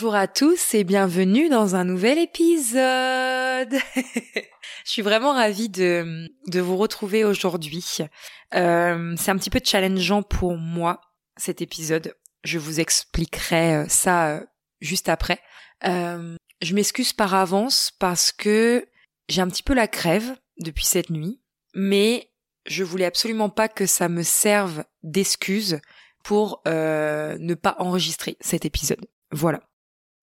Bonjour à tous et bienvenue dans un nouvel épisode. Je suis vraiment ravie de, vous retrouver aujourd'hui. Euh, c'est un petit peu challengeant pour moi cet épisode. Je vous expliquerai euh, ça euh, juste après. Je m'excuse par avance parce que j'ai un petit peu la crève depuis cette nuit, mais je voulais absolument pas que ça me serve d'excuse pour ne pas enregistrer cet épisode. Voilà.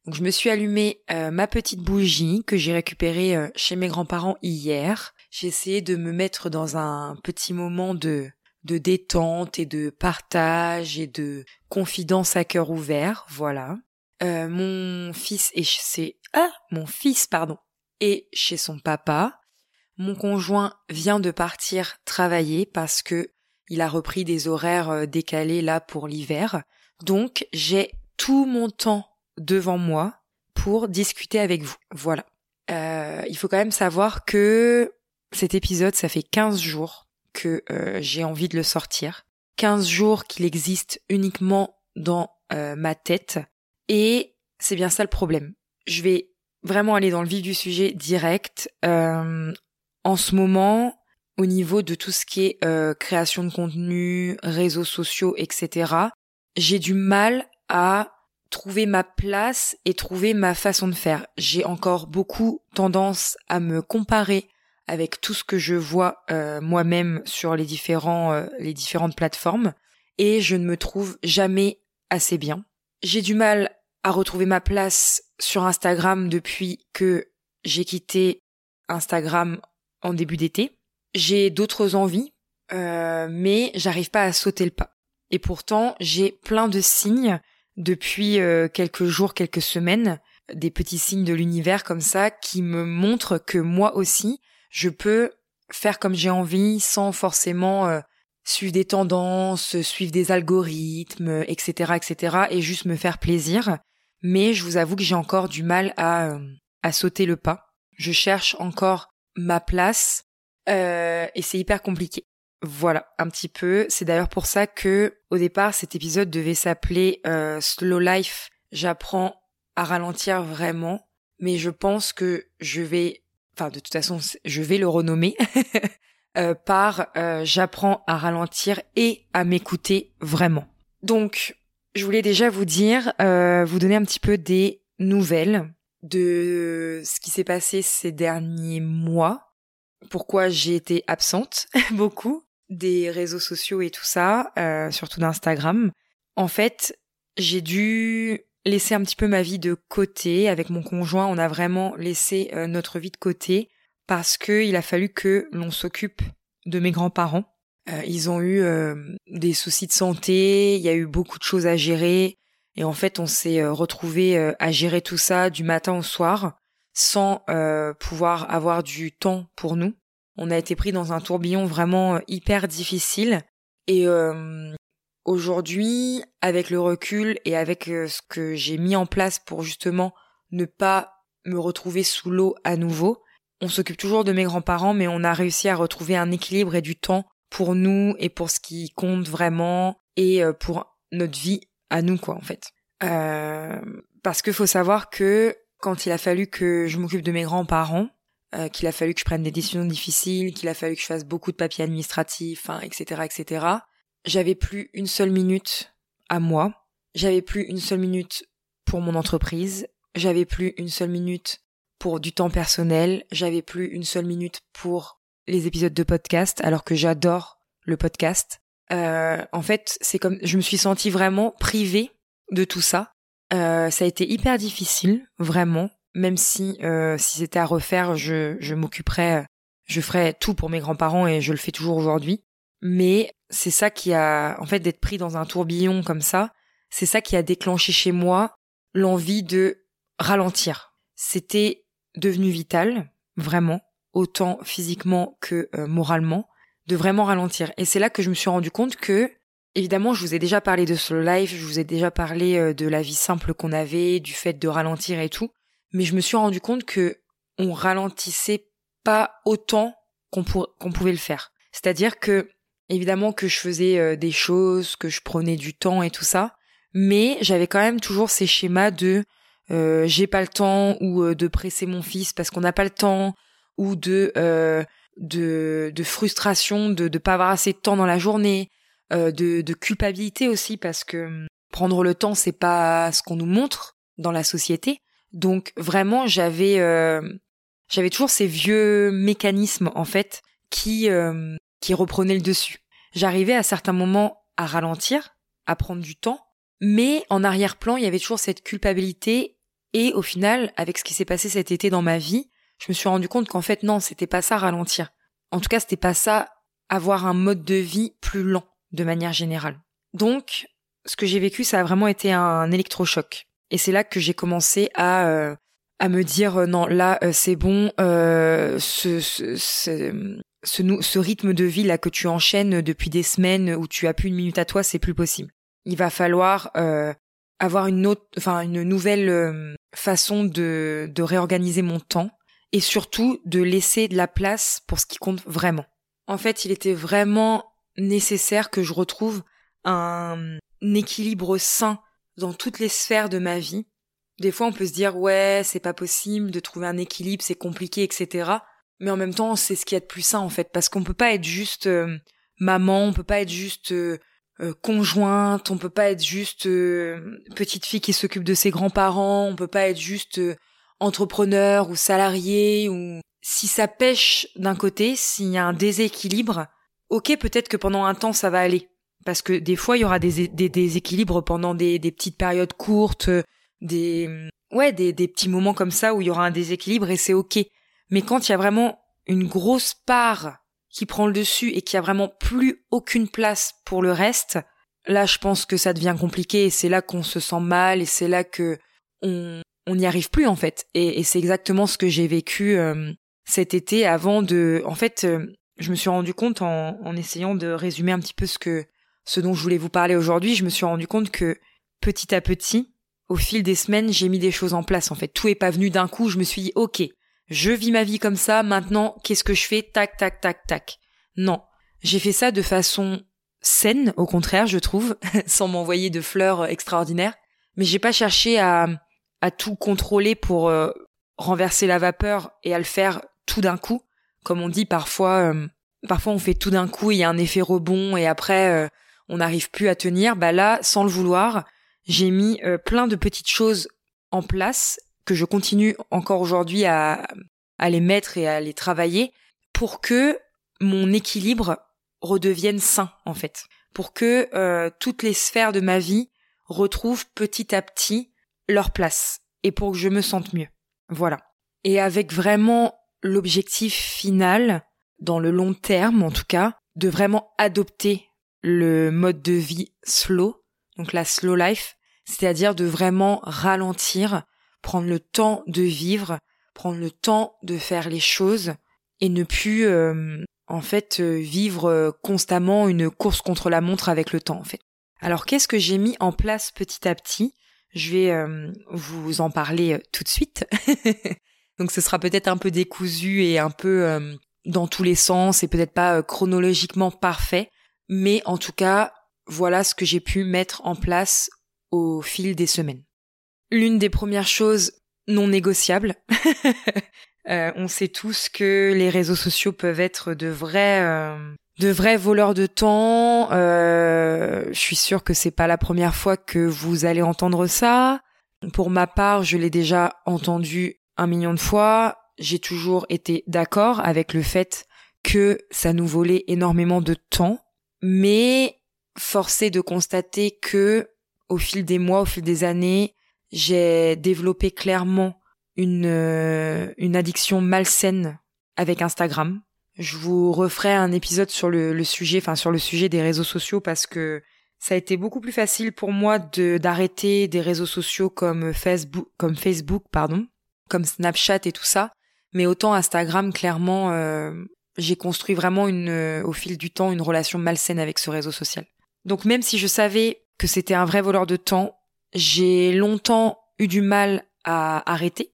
Donc je me suis allumé euh, ma petite bougie que j'ai récupérée euh, chez mes grands-parents hier. J'ai essayé de me mettre dans un petit moment de de détente et de partage et de confidence à cœur ouvert, voilà. Euh, mon fils est chez ah mon fils pardon est chez son papa. Mon conjoint vient de partir travailler parce que il a repris des horaires euh, décalés là pour l'hiver. Donc j'ai tout mon temps devant moi pour discuter avec vous. Voilà. Euh, il faut quand même savoir que cet épisode, ça fait 15 jours que euh, j'ai envie de le sortir. 15 jours qu'il existe uniquement dans euh, ma tête. Et c'est bien ça le problème. Je vais vraiment aller dans le vif du sujet direct. Euh, en ce moment, au niveau de tout ce qui est création de contenu, réseaux sociaux, etc., j'ai du mal à trouver ma place et trouver ma façon de faire. J'ai encore beaucoup tendance à me comparer avec tout ce que je vois euh, moi-même sur les différents euh, les différentes plateformes et je ne me trouve jamais assez bien. J'ai du mal à retrouver ma place sur Instagram depuis que j'ai quitté Instagram en début d'été. J'ai d'autres envies, euh, mais j'arrive pas à sauter le pas. Et pourtant, j'ai plein de signes depuis euh, quelques jours, quelques semaines, des petits signes de l'univers comme ça qui me montrent que moi aussi, je peux faire comme j'ai envie sans forcément euh, suivre des tendances, suivre des algorithmes, etc., etc., et juste me faire plaisir. Mais je vous avoue que j'ai encore du mal à, euh, à sauter le pas. Je cherche encore ma place euh, et c'est hyper compliqué. Voilà, un petit peu. C'est d'ailleurs pour ça que au départ cet épisode devait s'appeler euh, Slow Life. J'apprends à ralentir vraiment, mais je pense que je vais, enfin de toute façon, je vais le renommer euh, par euh, J'apprends à ralentir et à m'écouter vraiment. Donc, je voulais déjà vous dire, vous donner un petit peu des nouvelles de ce qui s'est passé ces derniers mois pourquoi j'ai été absente beaucoup des réseaux sociaux et tout ça, euh, surtout d'Instagram. En fait, j'ai dû laisser un petit peu ma vie de côté avec mon conjoint. On a vraiment laissé euh, notre vie de côté parce que il a fallu que l'on s'occupe de mes grands-parents. Euh, ils ont eu euh, des soucis de santé, il y a eu beaucoup de choses à gérer et en fait on s'est retrouvé à gérer tout ça du matin au soir sans pouvoir avoir du temps pour nous on a été pris dans un tourbillon vraiment euh, hyper difficile. Et euh, aujourd'hui, avec le recul et avec euh, ce que j'ai mis en place pour justement ne pas me retrouver sous l'eau à nouveau, on s'occupe toujours de mes grands-parents, mais on a réussi à retrouver un équilibre et du temps pour nous et pour ce qui compte vraiment et pour notre vie à nous quoi en fait. Euh, parce qu'il faut savoir que quand il a fallu que je m'occupe de mes grands-parents, euh, qu'il a fallu que je prenne des décisions difficiles, qu'il a fallu que je fasse beaucoup de papiers administratifs, hein, etc., etc. J'avais plus une seule minute à moi. J'avais plus une seule minute pour mon entreprise. J'avais plus une seule minute pour du temps personnel. J'avais plus une seule minute pour les épisodes de podcast, alors que j'adore le podcast. Euh, en fait, c'est comme je me suis sentie vraiment privée de tout ça. Euh, ça a été hyper difficile, vraiment même si euh, si c'était à refaire, je, je m'occuperais, je ferais tout pour mes grands-parents et je le fais toujours aujourd'hui. Mais c'est ça qui a, en fait, d'être pris dans un tourbillon comme ça, c'est ça qui a déclenché chez moi l'envie de ralentir. C'était devenu vital, vraiment, autant physiquement que euh, moralement, de vraiment ralentir. Et c'est là que je me suis rendu compte que, évidemment, je vous ai déjà parlé de Slow Life, je vous ai déjà parlé euh, de la vie simple qu'on avait, du fait de ralentir et tout mais je me suis rendu compte que on ralentissait pas autant qu'on pouvait le faire. C'est-à-dire que évidemment que je faisais euh, des choses, que je prenais du temps et tout ça, mais j'avais quand même toujours ces schémas de euh, j'ai pas le temps ou euh, de presser mon fils parce qu'on n'a pas le temps ou de euh, de, frustration de ne pas avoir assez de temps dans la journée, de, de culpabilité aussi parce que hum, prendre le temps c'est pas ce qu'on nous montre dans la société. Donc vraiment j'avais j'avais toujours ces vieux mécanismes en fait qui qui reprenaient le dessus. J'arrivais à certains moments à ralentir, à prendre du temps, mais en arrière-plan, il y avait toujours cette culpabilité et au final, avec ce qui s'est passé cet été dans ma vie, je me suis rendu compte qu'en fait non, c'était pas ça ralentir. En tout cas, c'était pas ça avoir un mode de vie plus lent de manière générale. Donc, ce que j'ai vécu, ça a vraiment été un électrochoc. Et c'est là que j'ai commencé à euh, à me dire euh, non, là euh, c'est bon, ce, ce, ce, ce, rythme de vie là que tu enchaînes depuis des semaines où tu as plus une minute à toi, c'est plus possible. Il va falloir avoir une autre, enfin une nouvelle euh, façon de, de réorganiser mon temps et surtout de laisser de la place pour ce qui compte vraiment. En fait, il était vraiment nécessaire que je retrouve un équilibre sain dans toutes les sphères de ma vie. Des fois, on peut se dire ouais, c'est pas possible de trouver un équilibre, c'est compliqué, etc. Mais en même temps, c'est ce qu'il y a de plus sain en fait, parce qu'on peut pas être juste euh, maman, on peut pas être juste euh, euh, conjointe, on peut pas être juste petite fille qui s'occupe de ses grands-parents, on peut pas être juste entrepreneur ou salarié ou si ça pêche d'un côté, s'il y a un déséquilibre, ok peut-être que pendant un temps ça va aller parce que des fois il y aura des, déséquilibres pendant des, petites périodes courtes, des ouais des, petits moments comme ça où il y aura un déséquilibre et c'est ok. Mais quand il y a vraiment une grosse part qui prend le dessus et qui a vraiment plus aucune place pour le reste, là je pense que ça devient compliqué et c'est là qu'on se sent mal et c'est là que on n'y arrive plus en fait. Et, c'est exactement ce que j'ai vécu euh, cet été avant de. En fait, euh, je me suis rendu compte en essayant de résumer un petit peu ce que ce dont je voulais vous parler aujourd'hui, je me suis rendu compte que petit à petit, au fil des semaines, j'ai mis des choses en place. En fait, tout est pas venu d'un coup. Je me suis dit, ok, je vis ma vie comme ça, maintenant, qu'est-ce que je fais? Tac, tac, tac, tac. Non. J'ai fait ça de façon saine, au contraire, je trouve, sans m'envoyer de fleurs extraordinaires. Mais j'ai pas cherché à, à tout contrôler pour euh, renverser la vapeur et à le faire tout d'un coup. Comme on dit parfois, euh, parfois on fait tout d'un coup, il y a un effet rebond et après euh, on n'arrive plus à tenir. Bah là, sans le vouloir, j'ai mis plein de petites choses en place que je continue encore aujourd'hui à, à les mettre et à les travailler pour que mon équilibre redevienne sain en fait, pour que euh, toutes les sphères de ma vie retrouvent petit à petit leur place et pour que je me sente mieux. Voilà. Et avec vraiment l'objectif final, dans le long terme en tout cas, de vraiment adopter le mode de vie slow, donc la slow life, c'est-à-dire de vraiment ralentir, prendre le temps de vivre, prendre le temps de faire les choses et ne plus euh, en fait euh, vivre euh, constamment une course contre la montre avec le temps en fait. Alors qu'est-ce que j'ai mis en place petit à petit? Je vais vous en parler tout de suite. Donc ce sera peut-être un peu décousu et un peu dans tous les sens et peut-être pas chronologiquement parfait, mais en tout cas, voilà ce que j'ai pu mettre en place au fil des semaines. L'une des premières choses non négociables, euh, on sait tous que les réseaux sociaux peuvent être de vrais, euh, de vrais voleurs de temps. Euh, je suis sûre que c'est pas la première fois que vous allez entendre ça. Pour ma part, je l'ai déjà entendu un million de fois. J'ai toujours été d'accord avec le fait que ça nous volait énormément de temps, mais forcé de constater que au fil des mois, au fil des années, j'ai développé clairement une, euh, une addiction malsaine avec Instagram. Je vous referai un épisode sur le, sujet, enfin sur le sujet des réseaux sociaux parce que ça a été beaucoup plus facile pour moi de d'arrêter des réseaux sociaux comme Facebook, comme pardon, comme Snapchat et tout ça. Mais autant Instagram, clairement, euh, j'ai construit vraiment une, euh, au fil du temps, une relation malsaine avec ce réseau social. Donc même si je savais que c'était un vrai voleur de temps, j'ai longtemps eu du mal à arrêter,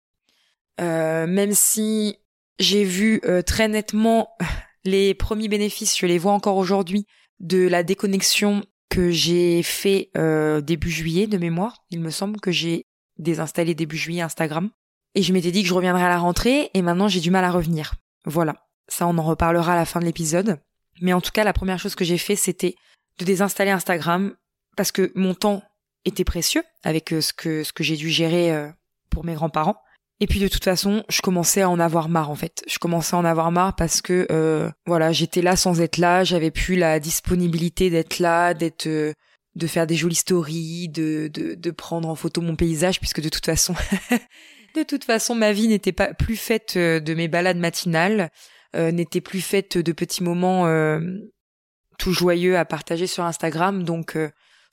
euh, même si j'ai vu euh, très nettement les premiers bénéfices, je les vois encore aujourd'hui, de la déconnexion que j'ai fait euh, début juillet de mémoire. Il me semble que j'ai désinstallé début juillet Instagram. Et je m'étais dit que je reviendrais à la rentrée et maintenant j'ai du mal à revenir. Voilà. Ça, on en reparlera à la fin de l'épisode. Mais en tout cas, la première chose que j'ai fait, c'était de désinstaller Instagram parce que mon temps était précieux avec euh, ce que, ce que j'ai dû gérer euh, pour mes grands-parents. Et puis de toute façon, je commençais à en avoir marre en fait. Je commençais à en avoir marre parce que euh, voilà, j'étais là sans être là, j'avais plus la disponibilité d'être là, d'être de faire des jolies stories, de, de, de prendre en photo mon paysage puisque de toute façon de toute façon ma vie n'était pas plus faite de mes balades matinales, n'était plus faite de petits moments tout joyeux à partager sur Instagram donc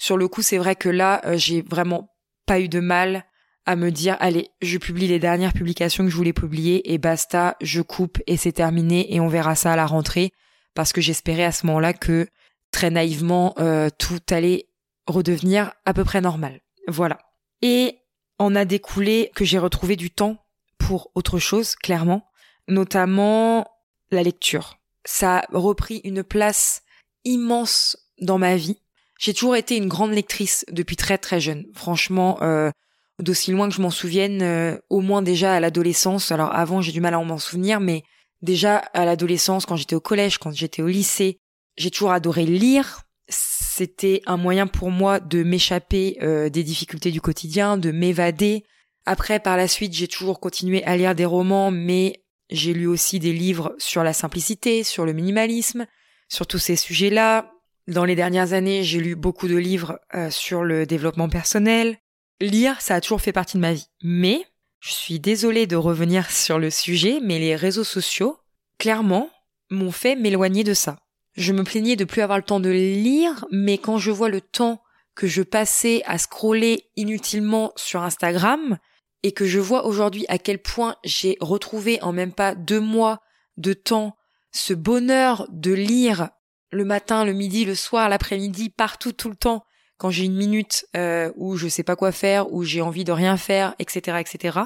sur le coup, c'est vrai que là, euh, j'ai vraiment pas eu de mal à me dire allez, je publie les dernières publications que je voulais publier et basta, je coupe et c'est terminé et on verra ça à la rentrée parce que j'espérais à ce moment-là que très naïvement euh, tout allait redevenir à peu près normal. Voilà. Et on a découlé que j'ai retrouvé du temps pour autre chose, clairement, notamment la lecture. Ça a repris une place immense dans ma vie. J'ai toujours été une grande lectrice depuis très très jeune. Franchement, euh, d'aussi loin que je m'en souvienne, euh, au moins déjà à l'adolescence. Alors avant, j'ai du mal à m'en souvenir, mais déjà à l'adolescence, quand j'étais au collège, quand j'étais au lycée, j'ai toujours adoré lire. C'était un moyen pour moi de m'échapper euh, des difficultés du quotidien, de m'évader. Après, par la suite, j'ai toujours continué à lire des romans, mais j'ai lu aussi des livres sur la simplicité, sur le minimalisme, sur tous ces sujets-là. Dans les dernières années, j'ai lu beaucoup de livres euh, sur le développement personnel. Lire, ça a toujours fait partie de ma vie. Mais, je suis désolée de revenir sur le sujet, mais les réseaux sociaux, clairement, m'ont fait m'éloigner de ça. Je me plaignais de plus avoir le temps de lire, mais quand je vois le temps que je passais à scroller inutilement sur Instagram, et que je vois aujourd'hui à quel point j'ai retrouvé en même pas deux mois de temps ce bonheur de lire le matin, le midi, le soir, l'après-midi, partout, tout le temps, quand j'ai une minute euh, où je sais pas quoi faire, où j'ai envie de rien faire, etc., etc.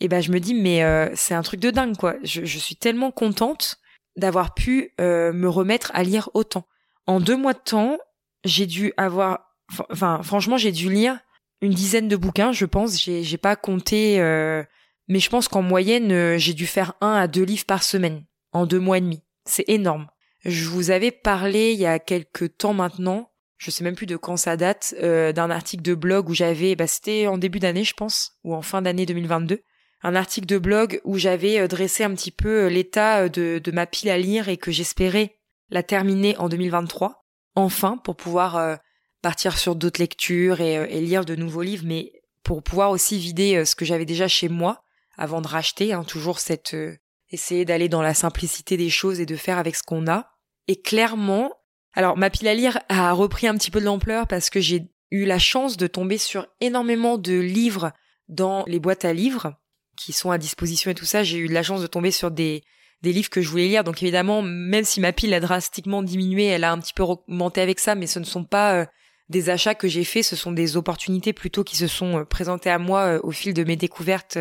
Et ben je me dis mais euh, c'est un truc de dingue quoi. Je, suis tellement contente d'avoir pu euh, me remettre à lire autant. En deux mois de temps, j'ai dû avoir, enfin franchement j'ai dû lire une dizaine de bouquins, je pense. J'ai j'ai pas compté, mais je pense qu'en moyenne j'ai dû faire un à deux livres par semaine en deux mois et demi. C'est énorme. Je vous avais parlé il y a quelques temps maintenant, je sais même plus de quand ça date, euh, d'un article de blog où j'avais, bah c'était en début d'année je pense, ou en fin d'année 2022, un article de blog où j'avais euh, dressé un petit peu euh, l'état de, de ma pile à lire et que j'espérais la terminer en 2023, enfin, pour pouvoir partir sur d'autres lectures et, et, lire de nouveaux livres, mais pour pouvoir aussi vider ce que j'avais déjà chez moi avant de racheter, hein, toujours cette essayer d'aller dans la simplicité des choses et de faire avec ce qu'on a. Et clairement, alors ma pile à lire a repris un petit peu de l'ampleur parce que j'ai eu la chance de tomber sur énormément de livres dans les boîtes à livres qui sont à disposition et tout ça. J'ai eu la chance de tomber sur des, des livres que je voulais lire. Donc évidemment, même si ma pile a drastiquement diminué, elle a un petit peu augmenté avec ça, mais ce ne sont pas euh, des achats que j'ai faits, ce sont des opportunités plutôt qui se sont euh, présentées à moi euh, au fil de mes découvertes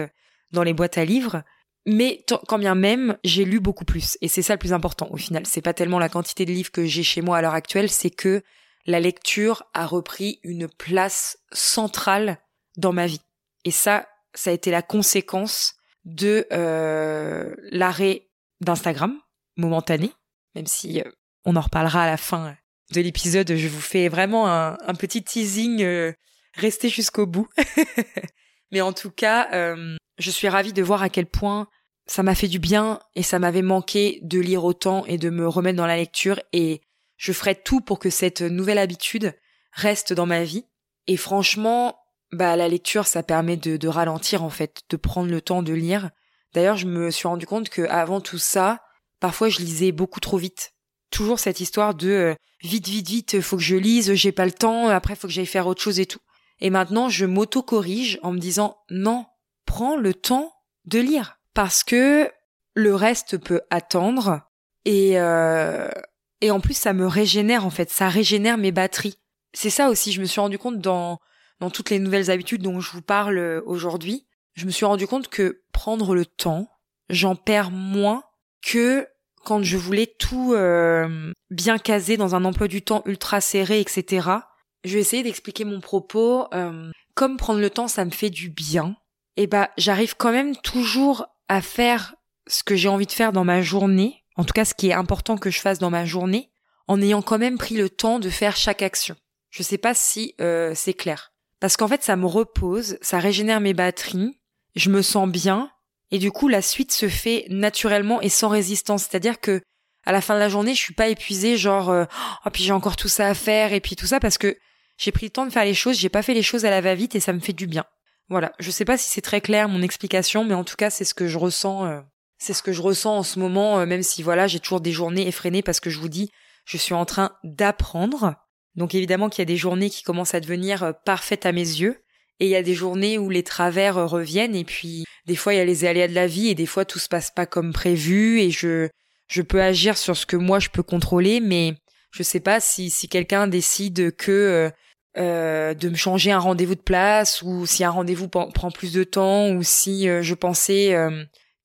dans les boîtes à livres. Mais quand bien même, j'ai lu beaucoup plus. Et c'est ça le plus important au final. C'est pas tellement la quantité de livres que j'ai chez moi à l'heure actuelle, c'est que la lecture a repris une place centrale dans ma vie. Et ça, ça a été la conséquence de euh, l'arrêt d'Instagram, momentané, même si euh, on en reparlera à la fin de l'épisode. Je vous fais vraiment un, petit teasing. Euh, restez jusqu'au bout. Mais en tout cas, euh, je suis ravie de voir à quel point ça m'a fait du bien et ça m'avait manqué de lire autant et de me remettre dans la lecture et je ferai tout pour que cette nouvelle habitude reste dans ma vie. Et franchement, bah la lecture ça permet de, de ralentir en fait, de prendre le temps de lire. D'ailleurs, je me suis rendu compte que avant tout ça, parfois je lisais beaucoup trop vite. Toujours cette histoire de euh, vite vite vite, faut que je lise, j'ai pas le temps, après faut que j'aille faire autre chose et tout. Et maintenant, je m'auto-corrige en me disant non, prends le temps de lire parce que le reste peut attendre et euh, et en plus ça me régénère en fait, ça régénère mes batteries. C'est ça aussi, je me suis rendu compte dans dans toutes les nouvelles habitudes dont je vous parle euh, aujourd'hui, je me suis rendu compte que prendre le temps, j'en perds moins que quand je voulais tout euh, bien caser dans un emploi du temps ultra serré, etc. Je vais essayer d'expliquer mon propos. comme prendre le temps, ça me fait du bien, et eh bah j'arrive quand même toujours à faire ce que j'ai envie de faire dans ma journée, en tout cas ce qui est important que je fasse dans ma journée, en ayant quand même pris le temps de faire chaque action. Je sais pas si euh, c'est clair. Parce qu'en fait, ça me repose, ça régénère mes batteries, je me sens bien, et du coup, la suite se fait naturellement et sans résistance. C'est-à-dire que à la fin de la journée, je suis pas épuisée, genre, euh, oh, puis j'ai encore tout ça à faire, et puis tout ça, parce que j'ai pris le temps de faire les choses, j'ai pas fait les choses à la va-vite, et ça me fait du bien. Voilà. Je sais pas si c'est très clair mon explication, mais en tout cas, c'est ce que je ressens, euh, c'est ce que je ressens en ce moment, même si voilà, j'ai toujours des journées effrénées parce que je vous dis, je suis en train d'apprendre. Donc évidemment qu'il y a des journées qui commencent à devenir euh, parfaites à mes yeux. Et il y a des journées où les travers euh, reviennent et puis des fois il y a les aléas de la vie et des fois tout se passe pas comme prévu et je je peux agir sur ce que moi je peux contrôler mais je sais pas si si quelqu'un décide que euh, de me changer un rendez-vous de place ou si un rendez-vous prend plus de temps ou si je pensais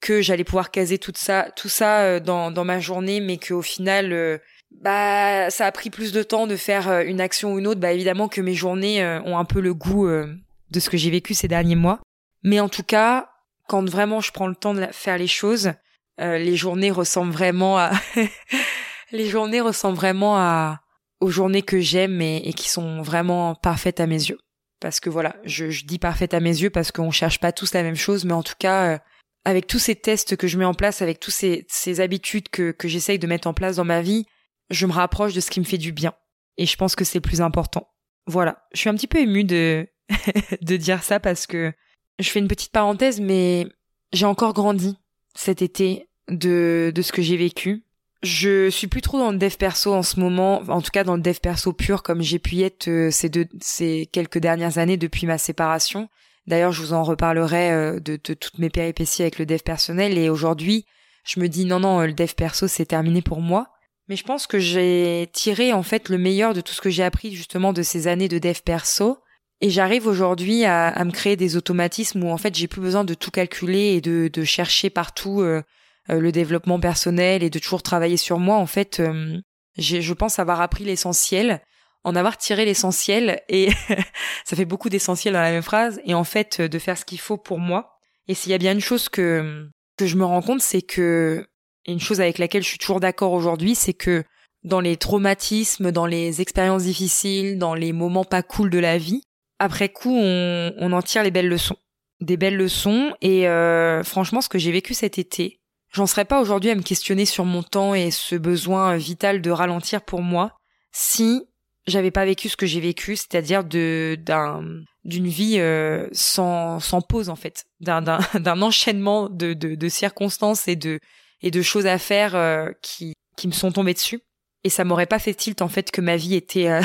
que j'allais pouvoir caser tout ça tout ça dans dans ma journée mais qu'au final bah ça a pris plus de temps de faire euh, une action ou une autre, bah évidemment que mes journées euh, ont un peu le goût euh, de ce que j'ai vécu ces derniers mois. Mais en tout cas, quand vraiment je prends le temps de faire les choses, les journées ressemblent vraiment à les journées ressemblent vraiment à aux journées que j'aime et, qui sont vraiment parfaites à mes yeux. Parce que voilà, je, je dis parfaites à mes yeux parce qu'on cherche pas tous la même chose, mais en tout cas, avec tous ces tests que je mets en place, avec tous ces, ces habitudes que, que j'essaye de mettre en place dans ma vie, je me rapproche de ce qui me fait du bien. Et je pense que c'est plus important. Voilà. Je suis un petit peu émue de, de dire ça parce que je fais une petite parenthèse, mais j'ai encore grandi cet été de, de ce que j'ai vécu. Je suis plus trop dans le dev perso en ce moment, en tout cas dans le dev perso pur comme j'ai pu être euh, ces deux, ces quelques dernières années depuis ma séparation. D'ailleurs, je vous en reparlerai euh, de, de toutes mes péripéties avec le dev personnel et aujourd'hui, je me dis non non, le dev perso c'est terminé pour moi. Mais je pense que j'ai tiré en fait le meilleur de tout ce que j'ai appris justement de ces années de dev perso. Et j'arrive aujourd'hui à, me créer des automatismes où en fait j'ai plus besoin de tout calculer et de, de chercher partout euh, euh, le développement personnel et de toujours travailler sur moi. En fait, euh, je pense avoir appris l'essentiel, en avoir tiré l'essentiel et ça fait beaucoup d'essentiel dans la même phrase. Et en fait, de faire ce qu'il faut pour moi. Et s'il y a bien une chose que que je me rends compte, c'est que et une chose avec laquelle je suis toujours d'accord aujourd'hui, c'est que dans les traumatismes, dans les expériences difficiles, dans les moments pas cool de la vie, après coup, on, en tire les belles leçons. Des belles leçons. Et euh, franchement, ce que j'ai vécu cet été, j'en serais pas aujourd'hui à me questionner sur mon temps et ce besoin vital de ralentir pour moi si j'avais pas vécu ce que j'ai vécu, c'est-à-dire de d'un d'une vie euh, sans sans pause en fait, d'un d'un enchaînement de, de circonstances et de et de choses à faire euh, qui qui me sont tombées dessus et ça m'aurait pas fait tilt en fait que ma vie était euh,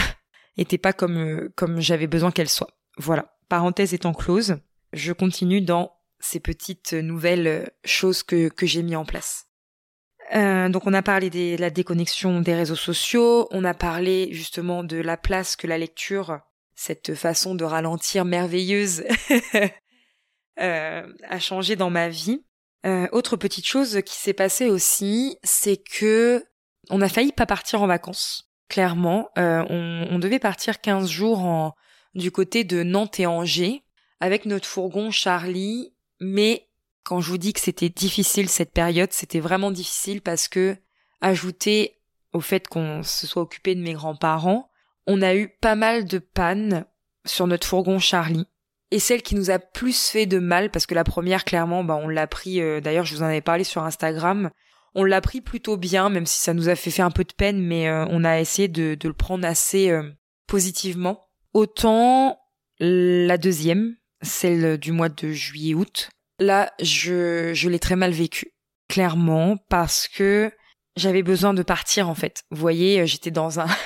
était pas comme euh, comme j'avais besoin qu'elle soit. Voilà. Parenthèse étant close, je continue dans ces petites nouvelles choses que que j'ai mis en place. donc on a parlé de la déconnexion des réseaux sociaux, on a parlé justement de la place que la lecture, cette façon de ralentir merveilleuse, a changé dans ma vie. Euh, autre petite chose qui s'est passée aussi, c'est que on a failli pas partir en vacances. Clairement, euh, on, devait partir 15 jours en, du côté de Nantes et Angers avec notre fourgon Charlie, mais quand je vous dis que c'était difficile cette période, c'était vraiment difficile parce que ajouté au fait qu'on se soit occupé de mes grands-parents, on a eu pas mal de pannes sur notre fourgon Charlie. Et celle qui nous a plus fait de mal parce que la première clairement bah on l'a pris euh, d'ailleurs je vous en avais parlé sur Instagram on l'a pris plutôt bien même si ça nous a fait faire un peu de peine mais euh, on a essayé de, le prendre assez euh, positivement. Autant la deuxième celle du mois de juillet août là je je l'ai très mal vécu clairement parce que j'avais besoin de partir en fait. Vous voyez j'étais dans un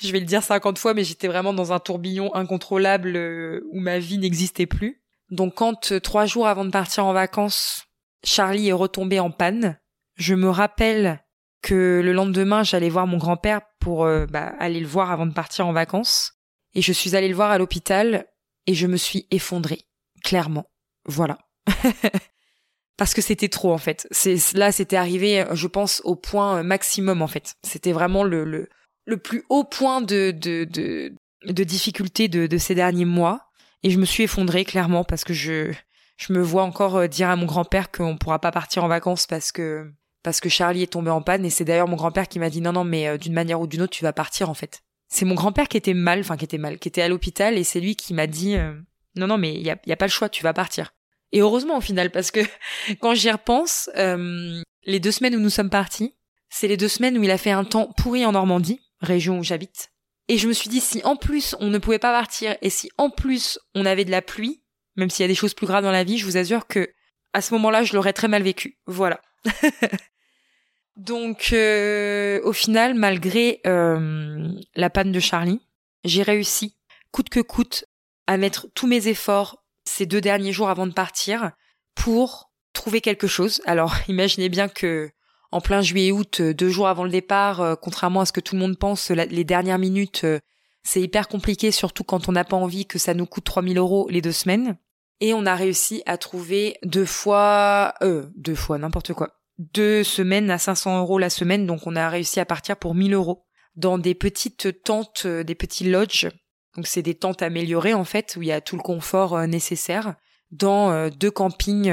je vais le dire 50 fois, mais j'étais vraiment dans un tourbillon incontrôlable euh, où ma vie n'existait plus. Donc quand euh, trois jours avant de partir en vacances, Charlie est retombé en panne, je me rappelle que le lendemain j'allais voir mon grand-père pour euh, bah, aller le voir avant de partir en vacances, et je suis allée le voir à l'hôpital et je me suis effondrée, clairement. Voilà. Parce que c'était trop en fait. C'est là, c'était arrivé, je pense, au point maximum en fait. C'était vraiment le, le le plus haut point de, de, de, de difficulté de, de ces derniers mois. Et je me suis effondrée clairement parce que je je me vois encore euh, dire à mon grand-père qu'on pourra pas partir en vacances parce que parce que Charlie est tombé en panne et c'est d'ailleurs mon grand-père qui m'a dit non non mais euh, d'une manière ou d'une autre tu vas partir en fait. C'est mon grand-père qui était mal, enfin qui était mal, qui était à l'hôpital et c'est lui qui m'a dit euh, non non mais il y a, y a pas le choix, tu vas partir. Et heureusement au final parce que quand j'y repense, les deux semaines où nous sommes partis, c'est les deux semaines où il a fait un temps pourri en Normandie, région où j'habite. Et je me suis dit si en plus on ne pouvait pas partir et si en plus on avait de la pluie, même s'il y a des choses plus graves dans la vie, je vous assure que à ce moment-là, je l'aurais très mal vécu. Voilà. Donc, euh, au final, malgré euh, la panne de Charlie, j'ai réussi, coûte que coûte, à mettre tous mes efforts ces deux derniers jours avant de partir pour trouver quelque chose. Alors, imaginez bien que en plein juillet-août, deux jours avant le départ, euh, contrairement à ce que tout le monde pense, les dernières minutes, c'est hyper compliqué, surtout quand on n'a pas envie que ça nous coûte 3000 euros les deux semaines et on a réussi à trouver deux fois, euh, deux fois, n'importe quoi, deux semaines à 500 euros la semaine, donc on a réussi à partir pour 1000 euros dans des petites tentes, euh, des petits lodges. Donc c'est des tentes améliorées en fait, où il y a tout le confort euh, nécessaire, dans euh, deux campings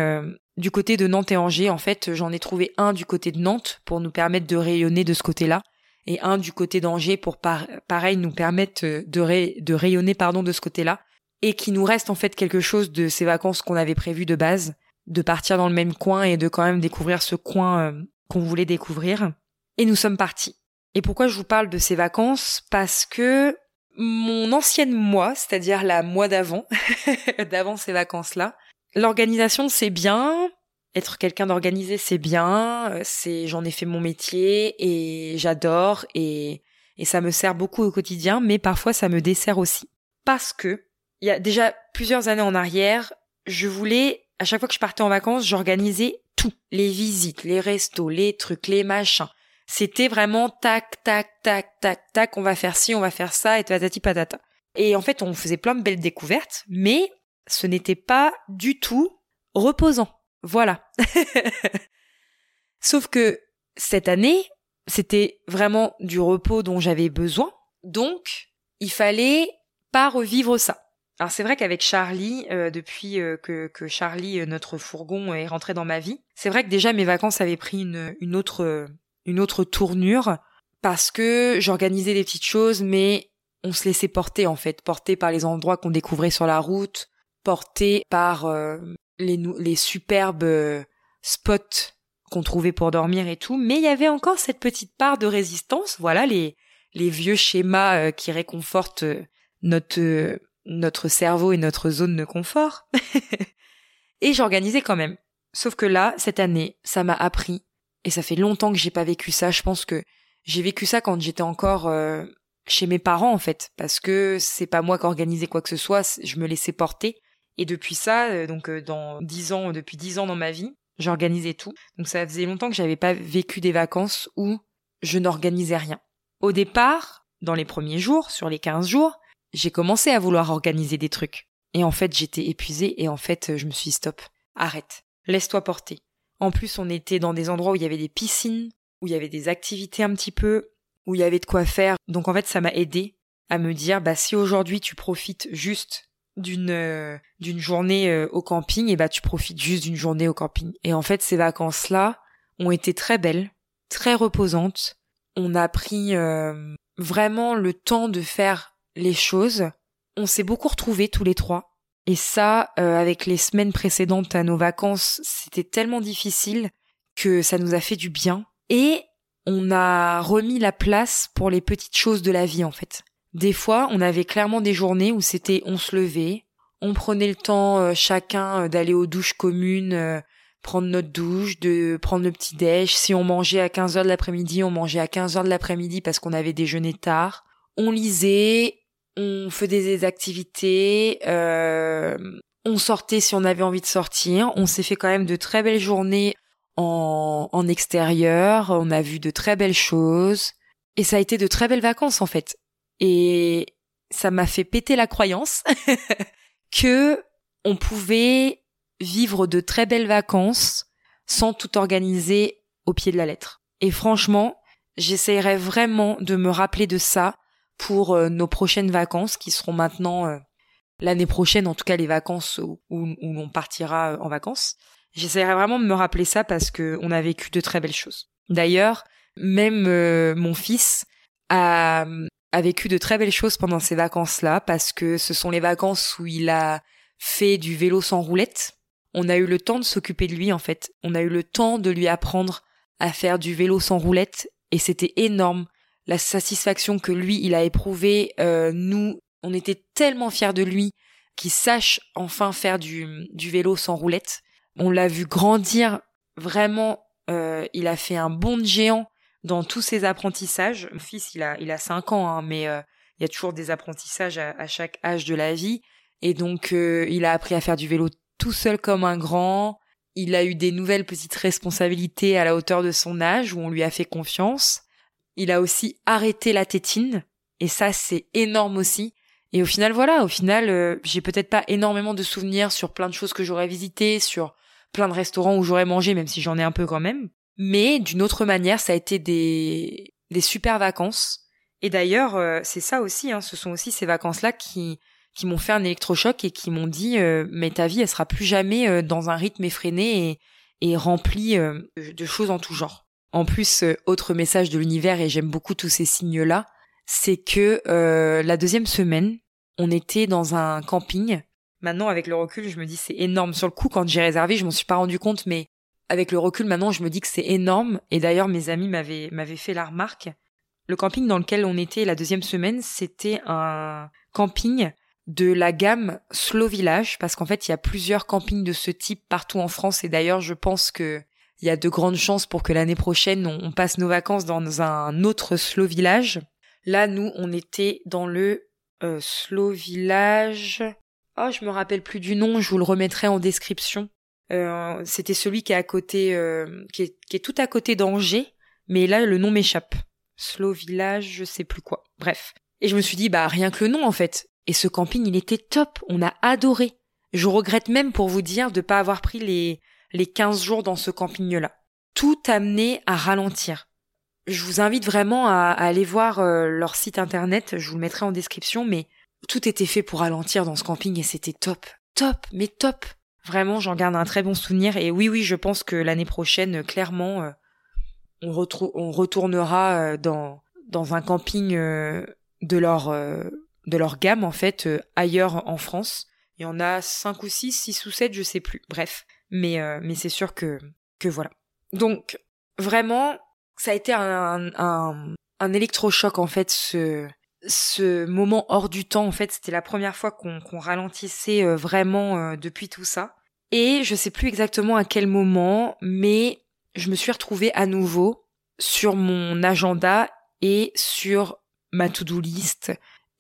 du côté de Nantes et Angers. En fait, j'en ai trouvé un du côté de Nantes pour nous permettre de rayonner de ce côté-là, et un du côté d'Angers pour pareil nous permettre de, de rayonner pardon de ce côté-là et qui nous reste en fait quelque chose de ces vacances qu'on avait prévues de base, de partir dans le même coin et de quand même découvrir ce coin euh, qu'on voulait découvrir. Et nous sommes partis. Et pourquoi je vous parle de ces vacances? Parce que mon ancienne moi, c'est-à-dire la moi d'avant, d'avant ces vacances-là, l'organisation c'est bien, être quelqu'un d'organisé c'est bien, euh, c'est j'en ai fait mon métier et j'adore et et ça me sert beaucoup au quotidien, mais parfois ça me dessert aussi parce que il y a déjà plusieurs années en arrière, je voulais, à chaque fois que je partais en vacances, j'organisais tout. Les visites, les restos, les trucs, les machins. C'était vraiment tac, tac, tac, tac, tac, on va faire ci, on va faire ça, et patati patata. Et en fait, on faisait plein de belles découvertes, mais ce n'était pas du tout reposant. Voilà. Sauf que cette année, c'était vraiment du repos dont j'avais besoin. Donc, il fallait pas revivre ça. Alors c'est vrai qu'avec Charlie, euh, depuis euh, que, que, Charlie, euh, notre fourgon, est rentré dans ma vie, c'est vrai que déjà mes vacances avaient pris une, une autre une autre tournure parce que j'organisais des petites choses, mais on se laissait porter en fait, porter par les endroits qu'on découvrait sur la route, porter par les, les superbes spots qu'on trouvait pour dormir et tout, mais il y avait encore cette petite part de résistance, voilà les les vieux schémas qui réconfortent notre notre cerveau et notre zone de confort. et j'organisais quand même. Sauf que là, cette année, ça m'a appris, et ça fait longtemps que j'ai pas vécu ça. Je pense que j'ai vécu ça quand j'étais encore euh, chez mes parents en fait, parce que c'est pas moi qui organisais quoi que ce soit, je me laissais porter. Et depuis ça, euh, donc euh, dans dix ans, depuis dix ans dans ma vie, j'organisais tout. Donc ça faisait longtemps que j'avais pas vécu des vacances où je n'organisais rien. Au départ, dans les premiers jours, sur les quinze jours, j'ai commencé à vouloir organiser des trucs. Et en fait, j'étais épuisée et en fait, je me suis stop, arrête, laisse-toi porter. En plus, on était dans des endroits où il y avait des piscines, où il y avait des activités un petit peu, où il y avait de quoi faire. Donc en fait, ça m'a aidé à me dire bah si aujourd'hui tu profites juste d'une euh, d'une journée euh, au camping, et bah tu profites juste d'une journée au camping. Et en fait, ces vacances-là ont été très belles, très reposantes. On a pris euh, vraiment le temps de faire les choses. On s'est beaucoup retrouvés tous les trois. Et ça, euh, avec les semaines précédentes à nos vacances, c'était tellement difficile que ça nous a fait du bien. Et on a remis la place pour les petites choses de la vie, en fait. Des fois, on avait clairement des journées où c'était on se levait, on prenait le temps euh, chacun euh, d'aller aux douches communes, prendre notre douche, de prendre le petit déj. Si on mangeait à 15 heures de l'après-midi, on mangeait à 15 heures de l'après-midi parce qu'on avait déjeuné tard. On lisait, on faisait des activités, euh, on sortait si on avait envie de sortir, on s'est fait quand même de très belles journées en, en extérieur, on a vu de très belles choses, et ça a été de très belles vacances en fait. Et ça m'a fait péter la croyance que on pouvait vivre de très belles vacances sans tout organiser au pied de la lettre. Et franchement, j'essayerais vraiment de me rappeler de ça pour euh, nos prochaines vacances qui seront maintenant euh, l'année prochaine, en tout cas les vacances où, où on partira en vacances. J'essaierai vraiment de me rappeler ça parce que on a vécu de très belles choses. D'ailleurs, même euh, mon fils a, a vécu de très belles choses pendant ces vacances-là parce que ce sont les vacances où il a fait du vélo sans roulette. On a eu le temps de s'occuper de lui en fait. On a eu le temps de lui apprendre à faire du vélo sans roulette et c'était énorme. La satisfaction que lui il a éprouvé, euh, nous on était tellement fiers de lui qu'il sache enfin faire du, du vélo sans roulette. On l'a vu grandir vraiment. Euh, il a fait un bond de géant dans tous ses apprentissages. Mon fils, il a, il a cinq ans, hein, mais euh, il y a toujours des apprentissages à, chaque âge de la vie. Et donc, euh, il a appris à faire du vélo tout seul comme un grand. Il a eu des nouvelles petites responsabilités à la hauteur de son âge où on lui a fait confiance. Il a aussi arrêté la tétine. Et ça, c'est énorme aussi. Et au final, voilà, au final, euh, j'ai peut-être pas énormément de souvenirs sur plein de choses que j'aurais visitées, sur plein de restaurants où j'aurais mangé, même si j'en ai un peu quand même. Mais d'une autre manière, ça a été des, des super vacances. Et d'ailleurs, euh, c'est ça aussi, hein, ce sont aussi ces vacances-là qui, qui m'ont fait un électrochoc et qui m'ont dit euh, mais ta vie, elle sera plus jamais dans un rythme effréné et, et rempli de choses en tout genre. En plus, autre message de l'univers, et j'aime beaucoup tous ces signes-là, c'est que la deuxième semaine, on était dans un camping. Maintenant, avec le recul, je me dis c'est énorme. Sur le coup, quand j'ai réservé, je m'en suis pas rendu compte, mais avec le recul maintenant, je me dis que c'est énorme. Et d'ailleurs, mes amis m'avaient m'avaient fait la remarque. Le camping dans lequel on était la deuxième semaine, c'était un camping de la gamme Slow Village, parce qu'en fait, il y a plusieurs campings de ce type partout en France. Et d'ailleurs, je pense que il y a de grandes chances pour que l'année prochaine, on, passe nos vacances dans un autre Slow Village. Là, nous, on était dans le euh, Slow Village. Oh, je me rappelle plus du nom. Je vous le remettrai en description. Euh, c'était celui qui est à côté, euh, qui, est, qui, est, tout à côté d'Angers, mais là le nom m'échappe. Slow Village, je sais plus quoi. Bref. Et je me suis dit bah rien que le nom en fait. Et ce camping il était top, on a adoré. Je regrette même pour vous dire de pas avoir pris les les 15 jours dans ce camping là. Tout amené à ralentir. Je vous invite vraiment à, aller voir euh, leur site internet, je vous le mettrai en description, mais tout était fait pour ralentir dans ce camping et c'était top. Top, mais top. Vraiment, j'en garde un très bon souvenir. Et oui, oui, je pense que l'année prochaine, clairement, euh, on, retournera euh, dans, un camping de leur, de leur gamme, en fait, ailleurs en France. Il y en a cinq ou six, six ou sept, je sais plus. Bref. Mais, mais c'est sûr que, que voilà. Donc, vraiment, ça a été un, un, un électrochoc, en fait, ce, ce moment hors du temps, en fait, c'était la première fois qu'on ralentissait euh, vraiment euh, depuis tout ça. Et je sais plus exactement à quel moment, mais je me suis retrouvée à nouveau sur mon agenda et sur ma to-do list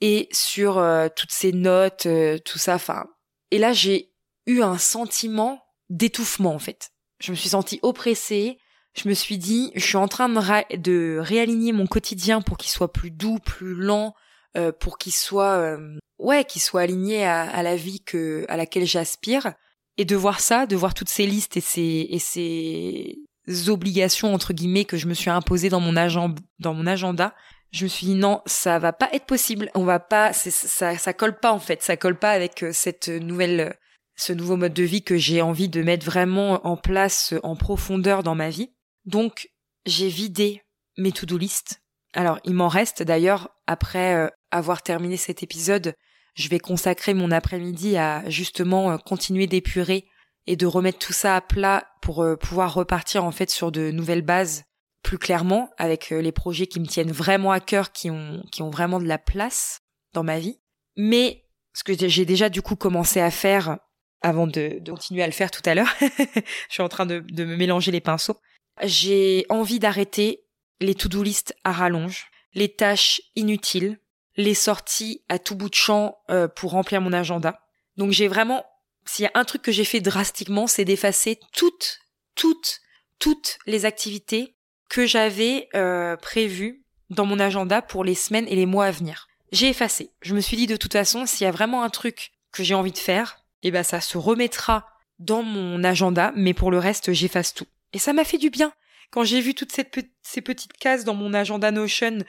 et sur euh, toutes ces notes, tout ça. Enfin, et là j'ai eu un sentiment d'étouffement en fait. Je me suis sentie oppressée. Je me suis dit, je suis en train de, de réaligner mon quotidien pour qu'il soit plus doux, plus lent, euh, pour qu'il soit, euh, ouais, qu'il soit aligné à, la vie que à laquelle j'aspire. Et de voir ça, de voir toutes ces listes et ces et ces obligations entre guillemets que je me suis imposées dans mon agenda, dans mon agenda, je me suis dit non, ça va pas être possible. On va pas, ça, ça colle pas en fait, ça colle pas avec euh, cette nouvelle, ce nouveau mode de vie que j'ai envie de mettre vraiment en place en profondeur dans ma vie. Donc, j'ai vidé mes to-do list. Alors, il m'en reste d'ailleurs, après euh, avoir terminé cet épisode, je vais consacrer mon après-midi à justement euh, continuer d'épurer et de remettre tout ça à plat pour euh, pouvoir repartir en fait sur de nouvelles bases plus clairement avec les projets qui me tiennent vraiment à cœur, qui ont, qui ont vraiment de la place dans ma vie. Mais ce que j'ai déjà du coup commencé à faire avant de, continuer à le faire tout à l'heure, je suis en train de, de me mélanger les pinceaux, j'ai envie d'arrêter les to-do list à rallonge, les tâches inutiles, les sorties à tout bout de champ euh, pour remplir mon agenda. Donc j'ai vraiment, s'il y a un truc que j'ai fait drastiquement, c'est d'effacer toutes, toutes, toutes les activités que j'avais euh, prévues dans mon agenda pour les semaines et les mois à venir. J'ai effacé. Je me suis dit de toute façon, s'il y a vraiment un truc que j'ai envie de faire, eh ben ça se remettra dans mon agenda, mais pour le reste, j'efface tout. Et ça m'a fait du bien. Quand j'ai vu toutes ces petites cases dans mon agenda Notion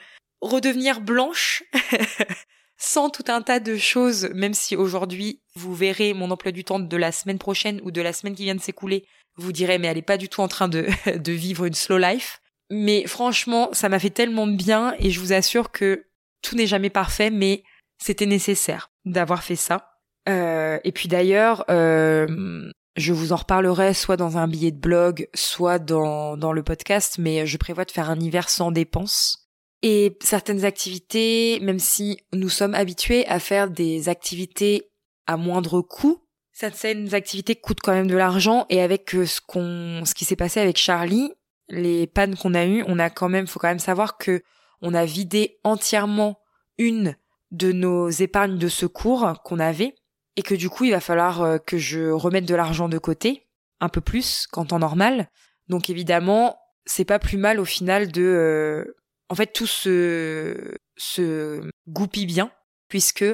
redevenir blanches, sans tout un tas de choses, même si aujourd'hui vous verrez mon emploi du temps de la semaine prochaine ou de la semaine qui vient de s'écouler, vous direz mais elle est pas du tout en train de, de vivre une slow life. Mais franchement, ça m'a fait tellement de bien et je vous assure que tout n'est jamais parfait, mais c'était nécessaire d'avoir fait ça. Euh, et puis d'ailleurs, euh, je vous en reparlerai soit dans un billet de blog, soit dans, dans le podcast, mais je prévois de faire un hiver sans dépenses. Et certaines activités, même si nous sommes habitués à faire des activités à moindre coût, certaines activités coûtent quand même de l'argent et avec euh, ce qu'on, ce qui s'est passé avec Charlie, les pannes qu'on a eues, on a quand même, faut quand même savoir que on a vidé entièrement une de nos épargnes de secours qu'on avait et que du coup il va falloir euh, que je remette de l'argent de côté un peu plus qu'en temps normal. Donc évidemment, c'est pas plus mal au final de euh, en fait tout se se goupille bien puisque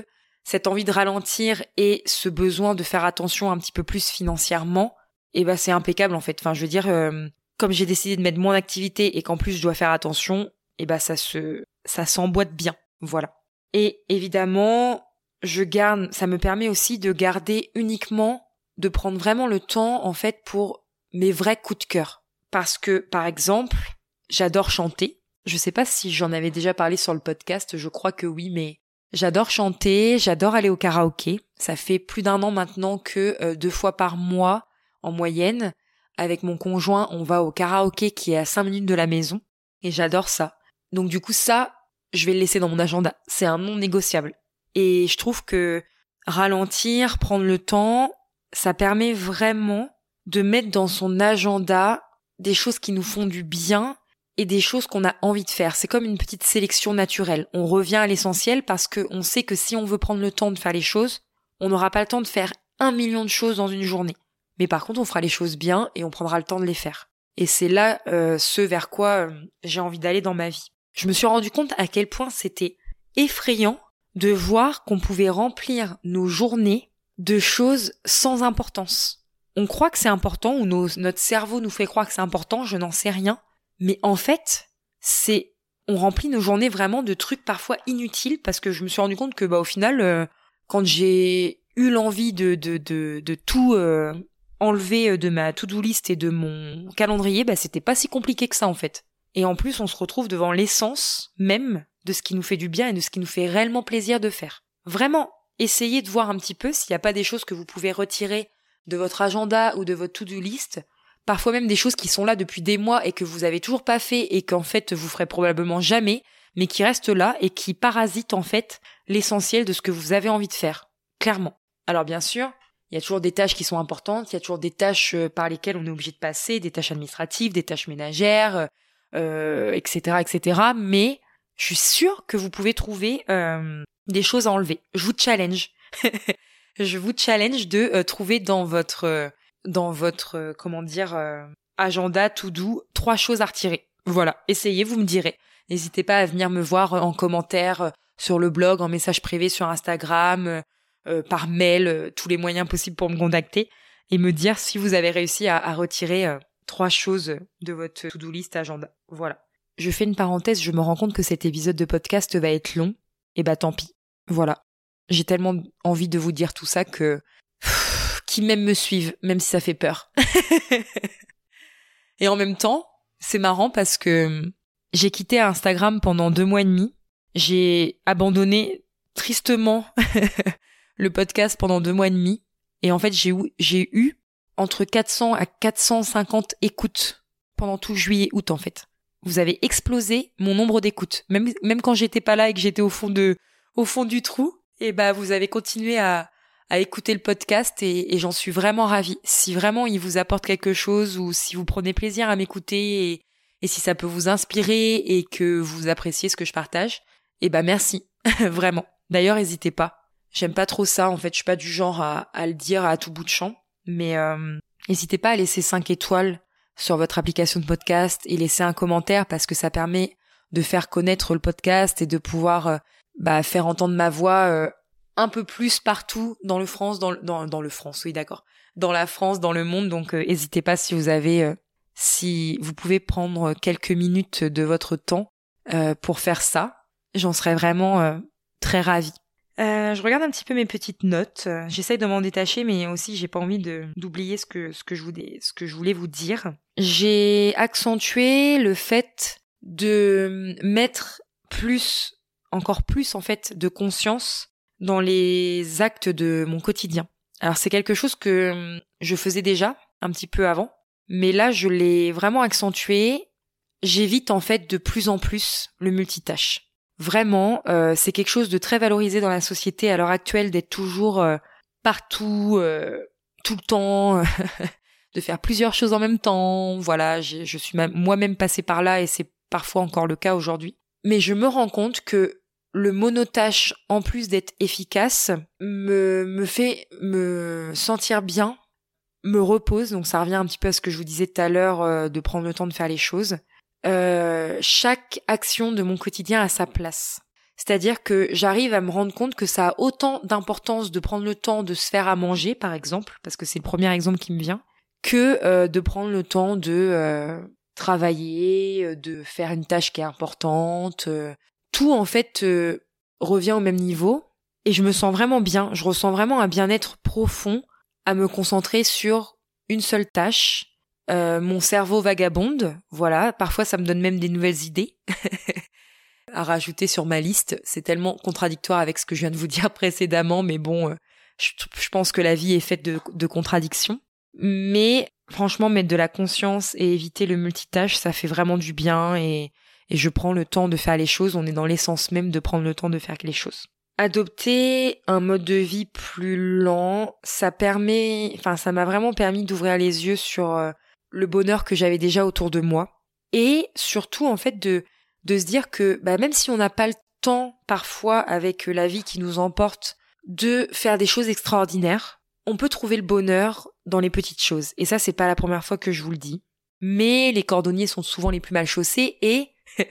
cette envie de ralentir et ce besoin de faire attention un petit peu plus financièrement, eh ben c'est impeccable en fait. Enfin, je veux dire euh, comme j'ai décidé de mettre moins d'activité et qu'en plus je dois faire attention, eh ben ça se ça s'emboîte bien. Voilà. Et évidemment, je garde, ça me permet aussi de garder uniquement, de prendre vraiment le temps, en fait, pour mes vrais coups de cœur. Parce que, par exemple, j'adore chanter. Je sais pas si j'en avais déjà parlé sur le podcast, je crois que oui, mais j'adore chanter, j'adore aller au karaoké. Ça fait plus d'un an maintenant que euh, deux fois par mois, en moyenne, avec mon conjoint, on va au karaoké qui est à cinq minutes de la maison. Et j'adore ça. Donc du coup, ça, je vais le laisser dans mon agenda. C'est un non négociable. Et je trouve que ralentir, prendre le temps, ça permet vraiment de mettre dans son agenda des choses qui nous font du bien et des choses qu'on a envie de faire. C'est comme une petite sélection naturelle. On revient à l'essentiel parce qu'on sait que si on veut prendre le temps de faire les choses, on n'aura pas le temps de faire un million de choses dans une journée. Mais par contre, on fera les choses bien et on prendra le temps de les faire. Et c'est là euh, ce vers quoi euh, j'ai envie d'aller dans ma vie. Je me suis rendu compte à quel point c'était effrayant de voir qu'on pouvait remplir nos journées de choses sans importance. On croit que c'est important ou notre cerveau nous fait croire que c'est important, je n'en sais rien. Mais en fait, c'est on remplit nos journées vraiment de trucs parfois inutiles parce que je me suis rendu compte que bah au final euh, quand j'ai eu l'envie de de de, de tout euh, enlever de ma to-do list et de mon calendrier, bah c'était pas si compliqué que ça en fait. Et en plus, on se retrouve devant l'essence même de ce qui nous fait du bien et de ce qui nous fait réellement plaisir de faire. Vraiment, essayez de voir un petit peu s'il n'y a pas des choses que vous pouvez retirer de votre agenda ou de votre to-do list, parfois même des choses qui sont là depuis des mois et que vous avez toujours pas fait et qu'en fait vous ferez probablement jamais, mais qui restent là et qui parasitent en fait l'essentiel de ce que vous avez envie de faire. Clairement. Alors bien sûr, il y a toujours des tâches qui sont importantes, il y a toujours des tâches euh, par lesquelles on est obligé de passer, des tâches administratives, des tâches ménagères, euh, etc., etc. Mais je suis sûre que vous pouvez trouver euh, des choses à enlever. Je vous challenge. je vous challenge de euh, trouver dans votre euh, dans votre euh, comment dire agenda tout doux trois choses à retirer. Voilà, essayez, vous me direz. N'hésitez pas à venir me voir en commentaire sur le blog, en message privé sur Instagram, par mail, tous les moyens possibles pour me contacter et me dire si vous avez réussi à, à retirer trois choses de votre to-do list agenda. Voilà. Je fais une parenthèse, je me rends compte que cet épisode de podcast va être long. Et bah tant pis. Voilà. J'ai tellement envie de vous dire tout ça que qui même me suivent, même si ça fait peur. et en même temps, c'est marrant parce que j'ai quitté Instagram pendant deux mois et demi. J'ai abandonné tristement le podcast pendant deux mois et demi. Et en fait, j'ai eu, j'ai eu entre 400 à 450 écoutes pendant tout juillet août en fait. Vous avez explosé mon nombre d'écoutes. Même même quand j'étais pas là et que j'étais au fond de au fond du trou, et eh bah vous avez continué à à écouter le podcast et, j'en suis vraiment ravie. Si vraiment il vous apporte quelque chose ou si vous prenez plaisir à m'écouter et, si ça peut vous inspirer et que vous appréciez ce que je partage, eh bah merci, vraiment. D'ailleurs, n'hésitez pas. J'aime pas trop ça, en fait, je suis pas du genre à, à le dire à tout bout de champ. Mais euh, n'hésitez pas à laisser 5 étoiles sur votre application de podcast et laisser un commentaire parce que ça permet de faire connaître le podcast et de pouvoir euh, bah, faire entendre ma voix euh, un peu plus partout dans le France, dans, dans, dans le France, oui d'accord, dans la France, dans le monde. Donc n'hésitez pas si vous avez, si vous pouvez prendre quelques minutes de votre temps pour faire ça, j'en serais vraiment très ravie. Euh, je regarde un petit peu mes petites notes. J'essaye de m'en détacher, mais aussi j'ai pas envie d'oublier ce que ce que je voulais ce que je voulais vous dire. J'ai accentué le fait de mettre plus, encore plus en fait, de conscience dans les actes de mon quotidien. Alors c'est quelque chose que je faisais déjà un petit peu avant, mais là je l'ai vraiment accentué. J'évite en fait de plus en plus le multitâche. Vraiment, euh, c'est quelque chose de très valorisé dans la société à l'heure actuelle d'être toujours euh, partout, euh, tout le temps, de faire plusieurs choses en même temps. Voilà, je suis moi-même passée par là et c'est parfois encore le cas aujourd'hui. Mais je me rends compte que le monotâche, en plus d'être efficace, me, me fait me sentir bien, me repose. Donc ça revient un petit peu à ce que je vous disais tout à l'heure de prendre le temps de faire les choses. Euh, chaque action de mon quotidien a sa place. C'est-à-dire que j'arrive à me rendre compte que ça a autant d'importance de prendre le temps de se faire à manger, par exemple, parce que c'est le premier exemple qui me vient, que euh, de prendre le temps de euh, travailler, de faire une tâche qui est importante. tout en fait revient au même niveau et je me sens vraiment bien. Je ressens vraiment un bien-être profond à me concentrer sur une seule tâche euh, mon cerveau vagabonde, voilà. Parfois, ça me donne même des nouvelles idées à rajouter sur ma liste. C'est tellement contradictoire avec ce que je viens de vous dire précédemment, mais bon, euh, je, pense que la vie est faite de, contradictions. Mais franchement, mettre de la conscience et éviter le multitâche, ça fait vraiment du bien et, je prends le temps de faire les choses. On est dans l'essence même de prendre le temps de faire les choses. Adopter un mode de vie plus lent, ça permet, enfin, ça m'a vraiment permis d'ouvrir les yeux sur euh, le bonheur que j'avais déjà autour de moi et surtout en fait de de se dire que bah, même si on n'a pas le temps parfois avec la vie qui nous emporte de faire des choses extraordinaires, on peut trouver le bonheur dans les petites choses. Et ça c'est pas la première fois que je vous le dis. Mais les cordonniers sont souvent les plus mal chaussés et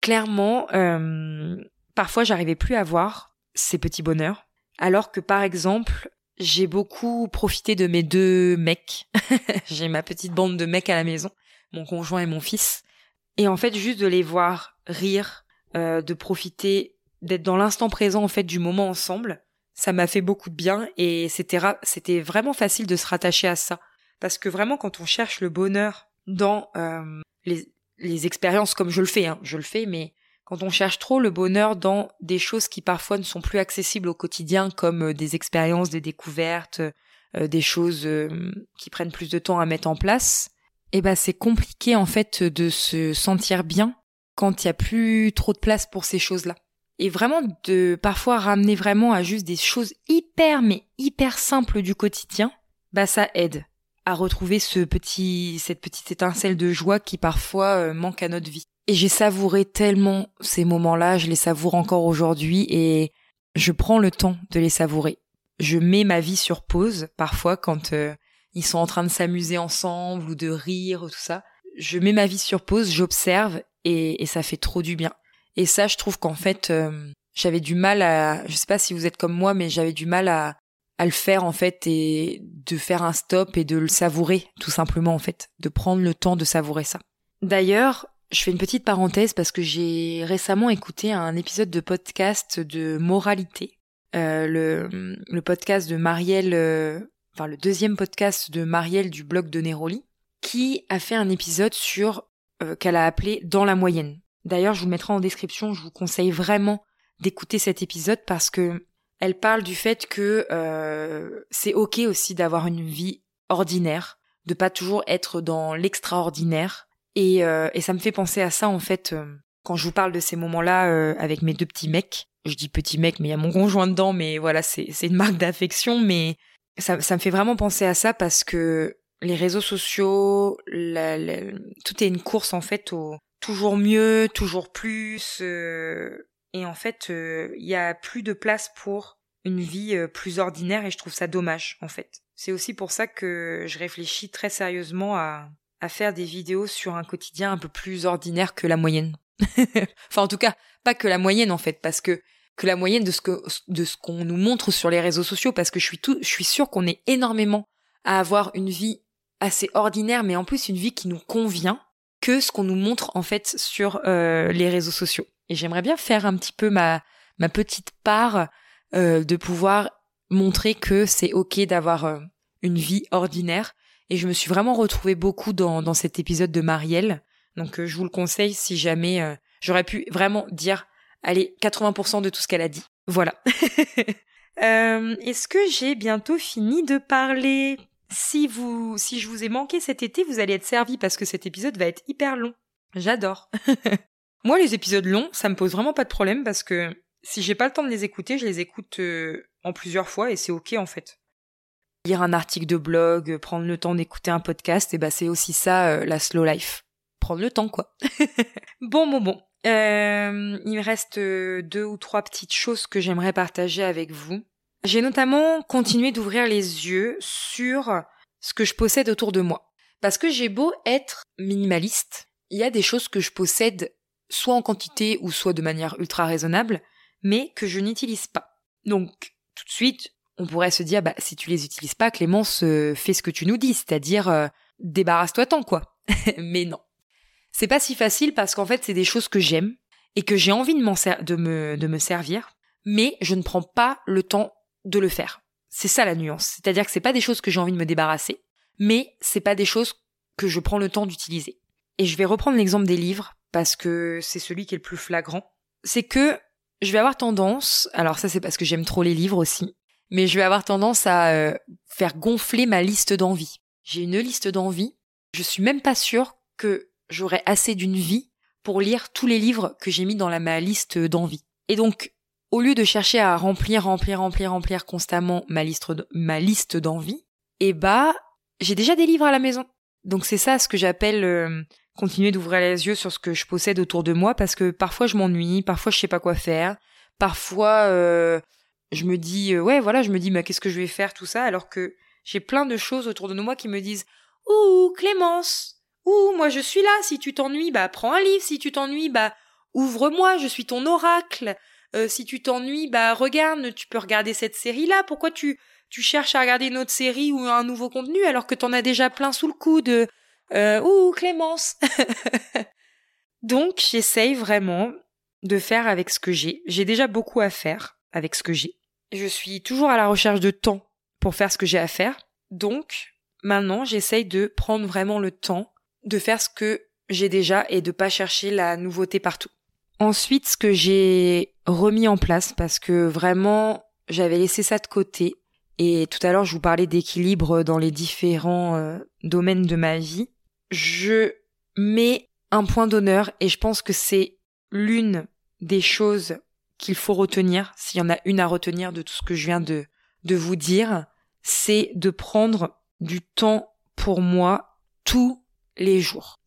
clairement euh, parfois j'arrivais plus à voir ces petits bonheurs alors que par exemple j'ai beaucoup profité de mes deux mecs. j'ai ma petite bande de mecs à la maison, mon conjoint et mon fils. Et en fait, juste de les voir rire, euh, de profiter, d'être dans l'instant présent en fait du moment ensemble, ça m'a fait beaucoup de bien et c'était c'était vraiment facile de se rattacher à ça parce que vraiment quand on cherche le bonheur dans euh, les, les expériences comme je le fais, hein, je le fais, mais quand on cherche trop le bonheur dans des choses qui parfois ne sont plus accessibles au quotidien, comme euh, des expériences, des découvertes, euh, des choses euh, qui prennent plus de temps à mettre en place, eh ben c'est compliqué en fait de se sentir bien quand il y a plus trop de place pour ces choses-là. Et vraiment de parfois ramener vraiment à juste des choses hyper mais hyper simples du quotidien, bah ça aide à retrouver ce petit cette petite étincelle de joie qui parfois manque à notre vie. Et j'ai savouré tellement ces moments-là, je les savoure encore aujourd'hui et je prends le temps de les savourer. Je mets ma vie sur pause parfois quand euh, ils sont en train de s'amuser ensemble ou de rire tout ça. Je mets ma vie sur pause, j'observe et, ça fait trop du bien. Et ça, je trouve qu'en fait, euh, j'avais du mal à, je sais pas si vous êtes comme moi, mais j'avais du mal à le faire en fait et de faire un stop et de le savourer tout simplement en fait, de prendre le temps de savourer ça. D'ailleurs, je fais une petite parenthèse parce que j'ai récemment écouté un épisode de podcast de moralité, euh, le, podcast de Marielle, euh, enfin le deuxième podcast de Marielle du blog de Neroli, qui a fait un épisode sur euh, qu'elle a appelé Dans la moyenne. D'ailleurs, je vous mettrai en description, je vous conseille vraiment d'écouter cet épisode parce que elle parle du fait que c'est ok aussi d'avoir une vie ordinaire, de pas toujours être dans l'extraordinaire, et, euh, et ça me fait penser à ça en fait euh, quand je vous parle de ces moments-là euh, avec mes deux petits mecs. Je dis petits mecs, mais il y a mon conjoint dedans, mais voilà, c'est une marque d'affection, mais ça, ça me fait vraiment penser à ça parce que les réseaux sociaux, la, tout est une course en fait au toujours mieux, toujours plus, et en fait il y a plus de place pour une vie plus ordinaire et je trouve ça dommage en fait. C'est aussi pour ça que je réfléchis très sérieusement à, à faire des vidéos sur un quotidien un peu plus ordinaire que la moyenne. enfin, en tout cas, pas que la moyenne en fait, parce que que la moyenne de ce que de ce qu'on nous montre sur les réseaux sociaux, parce que je suis je suis sûre qu'on est énormément à avoir une vie assez ordinaire, mais en plus une vie qui nous convient que ce qu'on nous montre en fait sur euh, les réseaux sociaux. Et j'aimerais bien faire un petit peu ma ma petite part euh, de pouvoir montrer que c'est ok d'avoir euh, une vie ordinaire. Et je me suis vraiment retrouvée beaucoup dans, dans cet épisode de Marielle. Donc euh, je vous le conseille si jamais j'aurais pu vraiment dire, allez, 80% de tout ce qu'elle a dit. Voilà. Est-ce que j'ai bientôt fini de parler? Si vous, si je vous ai manqué cet été, vous allez être servi parce que cet épisode va être hyper long. J'adore. Moi, les épisodes longs, ça me pose vraiment pas de problème parce que si j'ai pas le temps de les écouter, je les écoute euh, en plusieurs fois et c'est ok en fait. Lire un article de blog, prendre le temps d'écouter un podcast, et bah c'est aussi ça euh, la slow life. Prendre le temps quoi. bon bon bon. Euh, il me reste deux ou trois petites choses que j'aimerais partager avec vous. J'ai notamment continué d'ouvrir les yeux sur ce que je possède autour de moi. Parce que j'ai beau être minimaliste, il y a des choses que je possède soit en quantité ou soit de manière ultra raisonnable, mais que je n'utilise pas. Donc, tout de suite, on pourrait se dire, bah, si tu les utilises pas, Clémence, fais ce que tu nous dis, c'est-à-dire, euh, débarrasse-toi tant, quoi. mais non. C'est pas si facile parce qu'en fait, c'est des choses que j'aime et que j'ai envie de, de, me, de me servir, mais je ne prends pas le temps de le faire. C'est ça la nuance. C'est-à-dire que c'est pas des choses que j'ai envie de me débarrasser, mais c'est pas des choses que je prends le temps d'utiliser. Et je vais reprendre l'exemple des livres parce que c'est celui qui est le plus flagrant. C'est que je vais avoir tendance, alors ça c'est parce que j'aime trop les livres aussi, mais je vais avoir tendance à euh, faire gonfler ma liste d'envie. J'ai une liste d'envie, je suis même pas sûre que j'aurai assez d'une vie pour lire tous les livres que j'ai mis dans la, ma liste d'envie. Et donc, au lieu de chercher à remplir, remplir, remplir, remplir constamment ma liste, ma liste d'envie, eh bah, j'ai déjà des livres à la maison. Donc c'est ça ce que j'appelle euh, continuer d'ouvrir les yeux sur ce que je possède autour de moi parce que parfois je m'ennuie, parfois je sais pas quoi faire, parfois euh, je me dis euh, ouais voilà je me dis mais qu'est-ce que je vais faire tout ça alors que j'ai plein de choses autour de moi qui me disent ouh Clémence ouh moi je suis là si tu t'ennuies bah prends un livre si tu t'ennuies bah ouvre-moi je suis ton oracle euh, si tu t'ennuies bah regarde tu peux regarder cette série là pourquoi tu tu cherches à regarder une autre série ou un nouveau contenu alors que t'en as déjà plein sous le coude euh, ouh, Clémence Donc, j'essaye vraiment de faire avec ce que j'ai. J'ai déjà beaucoup à faire avec ce que j'ai. Je suis toujours à la recherche de temps pour faire ce que j'ai à faire. Donc, maintenant, j'essaye de prendre vraiment le temps de faire ce que j'ai déjà et de pas chercher la nouveauté partout. Ensuite, ce que j'ai remis en place parce que vraiment, j'avais laissé ça de côté. Et tout à l'heure, je vous parlais d'équilibre dans les différents euh, domaines de ma vie je mets un point d'honneur et je pense que c'est l'une des choses qu'il faut retenir, s'il y en a une à retenir de tout ce que je viens de, de vous dire, c'est de prendre du temps pour moi tous les jours.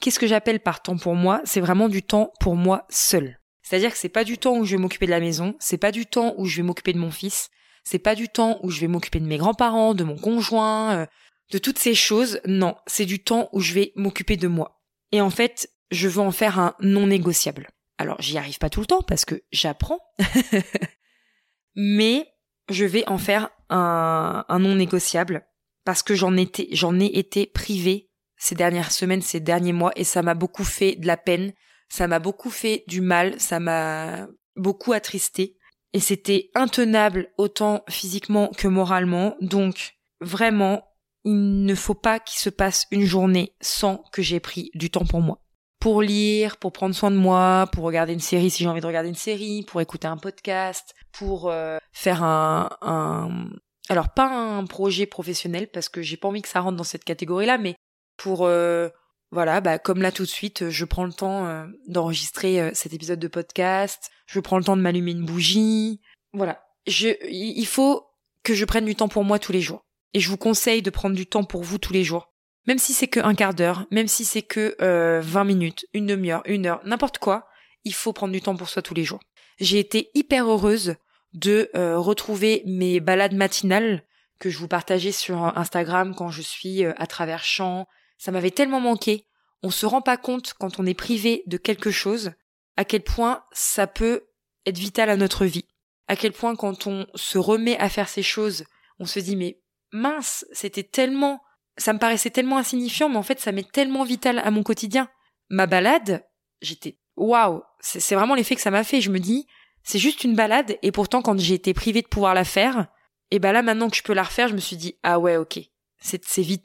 Qu'est-ce que j'appelle par temps pour moi? C'est vraiment du temps pour moi seul. C'est-à-dire que c'est pas du temps où je vais m'occuper de la maison, c'est pas du temps où je vais m'occuper de mon fils, c'est pas du temps où je vais m'occuper de mes grands-parents, de mon conjoint, euh, de toutes ces choses, non, c'est du temps où je vais m'occuper de moi. Et en fait, je veux en faire un non négociable. Alors, j'y arrive pas tout le temps parce que j'apprends, mais je vais en faire un, non négociable parce que j'en étais, j'en ai été privée ces dernières semaines, ces derniers mois, et ça m'a beaucoup fait de la peine, ça m'a beaucoup fait du mal, ça m'a beaucoup attristé, et c'était intenable autant physiquement que moralement. Donc, vraiment, il ne faut pas qu'il se passe une journée sans que j'ai pris du temps pour moi. Pour lire, pour prendre soin de moi, pour regarder une série si j'ai envie de regarder une série, pour écouter un podcast, pour euh, faire un, un, alors pas un projet professionnel parce que j'ai pas envie que ça rentre dans cette catégorie-là, mais pour euh, voilà, bah comme là tout de suite, je prends le temps euh, d'enregistrer cet épisode de podcast, je prends le temps de m'allumer une bougie, voilà. Je, il faut que je prenne du temps pour moi tous les jours. Et je vous conseille de prendre du temps pour vous tous les jours. Même si c'est que un quart d'heure, même si c'est que euh, 20 minutes, une demi-heure, une heure, n'importe quoi, il faut prendre du temps pour soi tous les jours. J'ai été hyper heureuse de euh, retrouver mes balades matinales que je vous partageais sur Instagram quand je suis euh, à travers champs. Ça m'avait tellement manqué. On se rend pas compte quand on est privé de quelque chose à quel point ça peut être vital à notre vie. À quel point quand on se remet à faire ces choses, on se dit mais mince, c'était tellement, ça me paraissait tellement insignifiant, mais en fait, ça m'est tellement vital à mon quotidien. Ma balade, j'étais, waouh, c'est vraiment l'effet que ça m'a fait. Je me dis, C'est juste une balade et pourtant quand j'ai été privée de pouvoir la faire, et ben là maintenant que je peux la refaire, je me suis dit ah ouais ok, c'est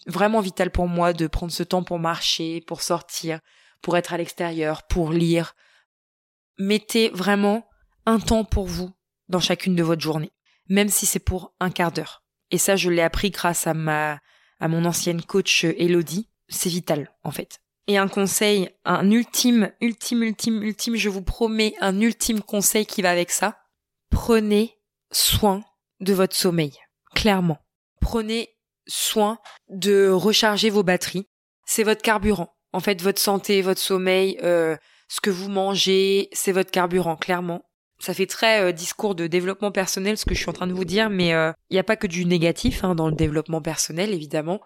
vraiment vital pour moi de prendre ce temps pour marcher, pour sortir, pour être à l'extérieur, pour lire. Mettez vraiment un temps pour vous dans chacune de votre journée, même si c'est pour un quart d'heure. Et ça, je l'ai appris grâce à ma, à mon ancienne coach Elodie. C'est vital, en fait. Et un conseil, un ultime, ultime, ultime, ultime, je vous promets un ultime conseil qui va avec ça. Prenez soin de votre sommeil. Clairement. Prenez soin de recharger vos batteries. C'est votre carburant. En fait, votre santé, votre sommeil, euh, ce que vous mangez, c'est votre carburant, clairement. Ça fait très euh, discours de développement personnel ce que je suis en train de vous dire, mais il euh, n'y a pas que du négatif hein, dans le développement personnel, évidemment.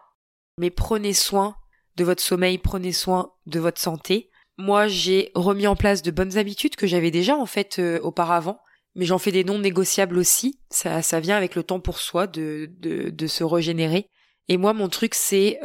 Mais prenez soin de votre sommeil, prenez soin de votre santé. Moi, j'ai remis en place de bonnes habitudes que j'avais déjà en fait euh, auparavant, mais j'en fais des non négociables aussi. Ça, ça vient avec le temps pour soi de, de, de se régénérer. Et moi, mon truc, c'est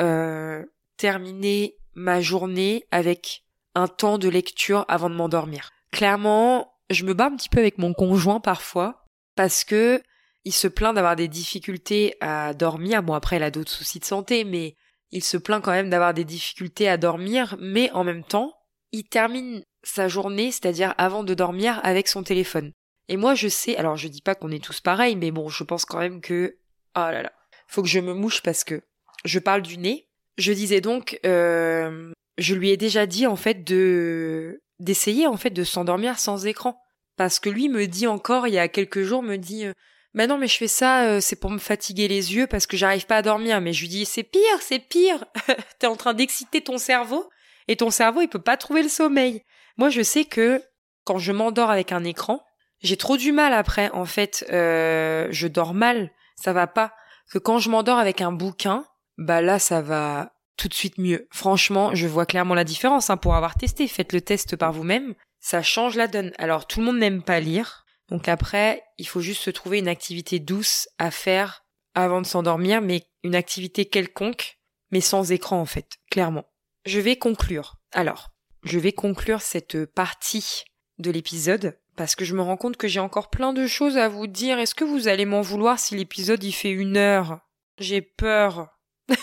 terminer ma journée avec un temps de lecture avant de m'endormir. Clairement, je me bats un petit peu avec mon conjoint parfois parce que il se plaint d'avoir des difficultés à dormir. Bon après il a d'autres soucis de santé, mais il se plaint quand même d'avoir des difficultés à dormir, mais en même temps, il termine sa journée, c'est-à-dire avant de dormir, avec son téléphone. Et moi je sais, alors je dis pas qu'on est tous pareils, mais bon, je pense quand même que oh là là, faut que je me mouche parce que je parle du nez. Je disais donc, euh, je lui ai déjà dit en fait de d'essayer en fait de s'endormir sans écran. Parce que lui me dit encore il y a quelques jours me dit euh, bah non mais je fais ça euh, c'est pour me fatiguer les yeux parce que j'arrive pas à dormir mais je lui dis c'est pire c'est pire. T'es en train d'exciter ton cerveau et ton cerveau il peut pas trouver le sommeil. Moi je sais que quand je m'endors avec un écran j'ai trop du mal après. En fait euh, je dors mal. Ça va pas. Que quand je m'endors avec un bouquin bah là ça va tout de suite mieux. Franchement, je vois clairement la différence hein, pour avoir testé. Faites le test par vous-même. Ça change la donne. Alors, tout le monde n'aime pas lire. Donc après, il faut juste se trouver une activité douce à faire avant de s'endormir, mais une activité quelconque, mais sans écran en fait, clairement. Je vais conclure. Alors, je vais conclure cette partie de l'épisode parce que je me rends compte que j'ai encore plein de choses à vous dire. Est-ce que vous allez m'en vouloir si l'épisode y fait une heure? J'ai peur.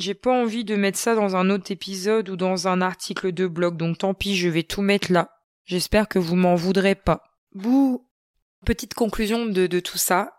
J'ai pas envie de mettre ça dans un autre épisode ou dans un article de blog, donc tant pis, je vais tout mettre là. J'espère que vous m'en voudrez pas. Bouh Petite conclusion de, tout ça,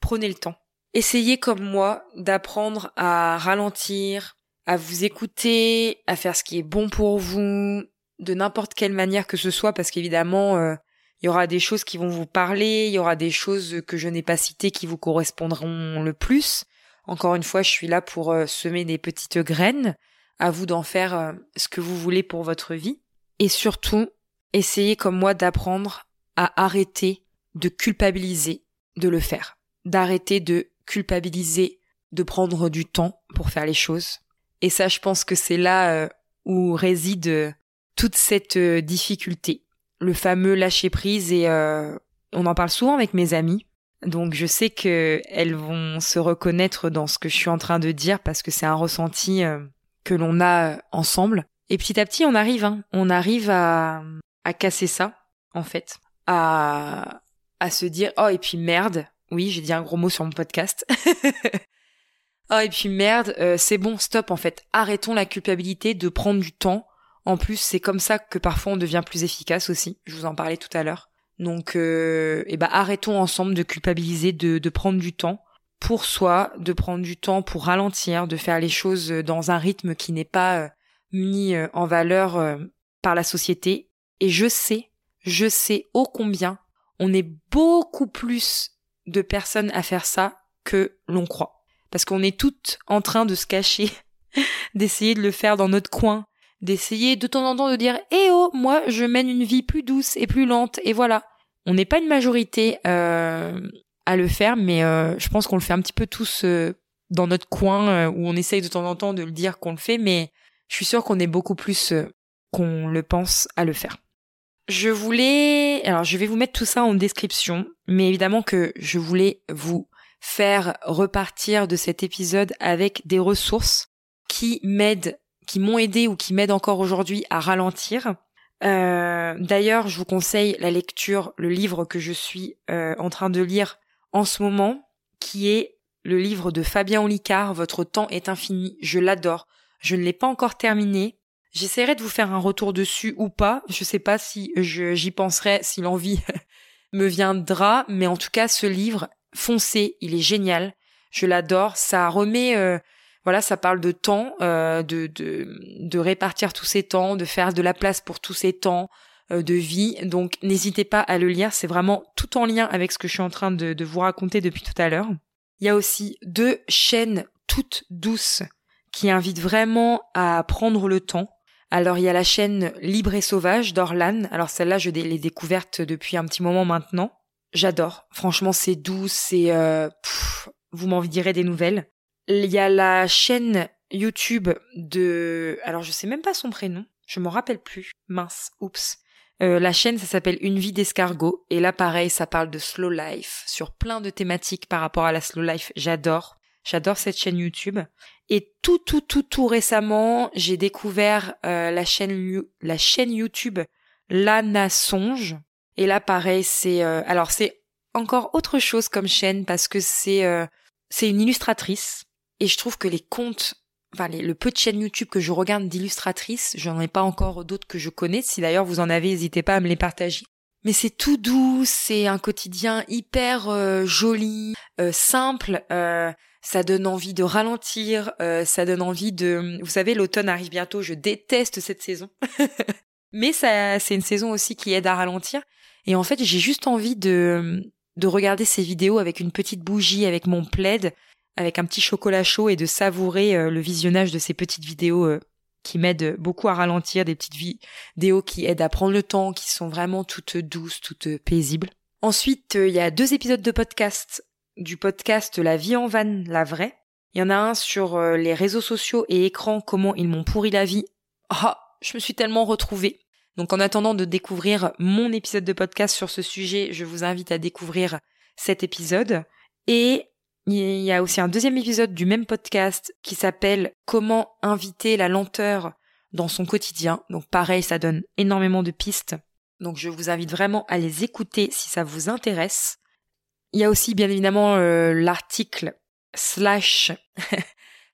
prenez le temps. Essayez comme moi d'apprendre à ralentir, à vous écouter, à faire ce qui est bon pour vous, de n'importe quelle manière que ce soit, parce qu'évidemment, euh, il y aura des choses qui vont vous parler, il y aura des choses que je n'ai pas citées qui vous correspondront le plus. Encore une fois, je suis là pour euh, semer des petites graines. À vous d'en faire euh, ce que vous voulez pour votre vie. Et surtout, essayez comme moi d'apprendre à arrêter de culpabiliser de le faire. D'arrêter de culpabiliser de prendre du temps pour faire les choses. Et ça, je pense que c'est là euh, où réside toute cette difficulté. Le fameux lâcher prise et on en parle souvent avec mes amis donc je sais que elles vont se reconnaître dans ce que je suis en train de dire parce que c'est un ressenti euh, que l'on a euh, ensemble. Et petit à petit, on arrive, hein, on arrive à, casser ça, en fait, à, à se dire oh et puis merde, oui j'ai dit un gros mot sur mon podcast. oh et puis merde, euh, c'est bon, stop en fait, arrêtons la culpabilité de prendre du temps. En plus, c'est comme ça que parfois on devient plus efficace aussi. Je vous en parlais tout à l'heure. Donc, euh, eh ben, arrêtons ensemble de culpabiliser, de, de prendre du temps pour soi, de prendre du temps pour ralentir, de faire les choses dans un rythme qui n'est pas euh, mis euh, en valeur euh, par la société. Et je sais, je sais ô combien on est beaucoup plus de personnes à faire ça que l'on croit. Parce qu'on est toutes en train de se cacher, d'essayer de le faire dans notre coin, d'essayer de temps en temps de dire Eh oh, moi je mène une vie plus douce et plus lente, et voilà. On n'est pas une majorité euh, à le faire, mais euh, je pense qu'on le fait un petit peu tous euh, dans notre coin, où on essaye de temps en temps de le dire qu'on le fait, mais je suis sûre qu'on est beaucoup plus qu'on le pense à le faire. Je voulais, alors je vais vous mettre tout ça en description, mais évidemment que je voulais vous faire repartir de cet épisode avec des ressources qui m'aident, qui m'ont aidé ou qui m'aident encore aujourd'hui à ralentir, Euh, D'ailleurs, je vous conseille la lecture, le livre que je suis euh, en train de lire en ce moment, qui est le livre de Fabien Olicard, Votre temps est infini. Je l'adore. Je ne l'ai pas encore terminé. J'essaierai de vous faire un retour dessus ou pas. Je sais pas si j'y penserai, si l'envie me viendra, mais en tout cas, ce livre, foncez, il est génial. Je l'adore. Ça remet, euh, voilà, ça parle de temps, euh, de, de, de répartir tous ces temps, de faire de la place pour tous ces temps euh, de vie. Donc, n'hésitez pas à le lire. C'est vraiment tout en lien avec ce que je suis en train de, vous raconter depuis tout à l'heure. Il y a aussi deux chaînes toutes douces qui invitent vraiment à prendre le temps. Alors il y a la chaîne Libre et Sauvage d'Orlan. Alors celle-là, je l'ai découverte depuis un petit moment maintenant. J'adore. Franchement, c'est doux, c'est... Euh, vous m'en direz des nouvelles. Il y a la chaîne YouTube de... Alors je sais même pas son prénom. Je m'en rappelle plus. Mince, oups. Euh, la chaîne, ça s'appelle Une vie d'escargot. Et là, pareil, ça parle de slow life, sur plein de thématiques par rapport à la slow life. J'adore. J'adore cette chaîne YouTube. Et tout, tout, tout, tout récemment, j'ai découvert euh, la chaîne, la chaîne YouTube Lana Songe. Et là, pareil, c'est, euh, alors c'est encore autre chose comme chaîne parce que c'est, c'est une illustratrice. Et je trouve que les contes enfin le peu de chaînes YouTube que je regarde d'illustratrices, j'en ai pas encore d'autres que je connais. Si d'ailleurs vous en avez, n'hésitez pas à me les partager. Mais c'est tout doux, c'est un quotidien hyper euh, joli, euh, simple. Euh, ça donne envie de ralentir, ça donne envie de. Vous savez, l'automne arrive bientôt. Je déteste cette saison, mais ça, c'est une saison aussi qui aide à ralentir. Et en fait, j'ai juste envie de de regarder ces vidéos avec une petite bougie, avec mon plaid, avec un petit chocolat chaud et de savourer euh, le visionnage de ces petites vidéos euh, qui m'aident beaucoup à ralentir, des petites vidéos qui aident à prendre le temps, qui sont vraiment toutes douces, toutes paisibles. Ensuite, euh, il y a deux épisodes de podcast, du podcast La vie en vanne, la vraie. Il y en a un sur les réseaux sociaux et écrans, comment ils m'ont pourri la vie. Ah, je me suis tellement retrouvée. Donc en attendant de découvrir mon épisode de podcast sur ce sujet, je vous invite à découvrir cet épisode. Et il y a aussi un deuxième épisode du même podcast qui s'appelle Comment inviter la lenteur dans son quotidien. Donc pareil, ça donne énormément de pistes. Donc je vous invite vraiment à les écouter si ça vous intéresse. Il y a aussi bien évidemment euh, l'article slash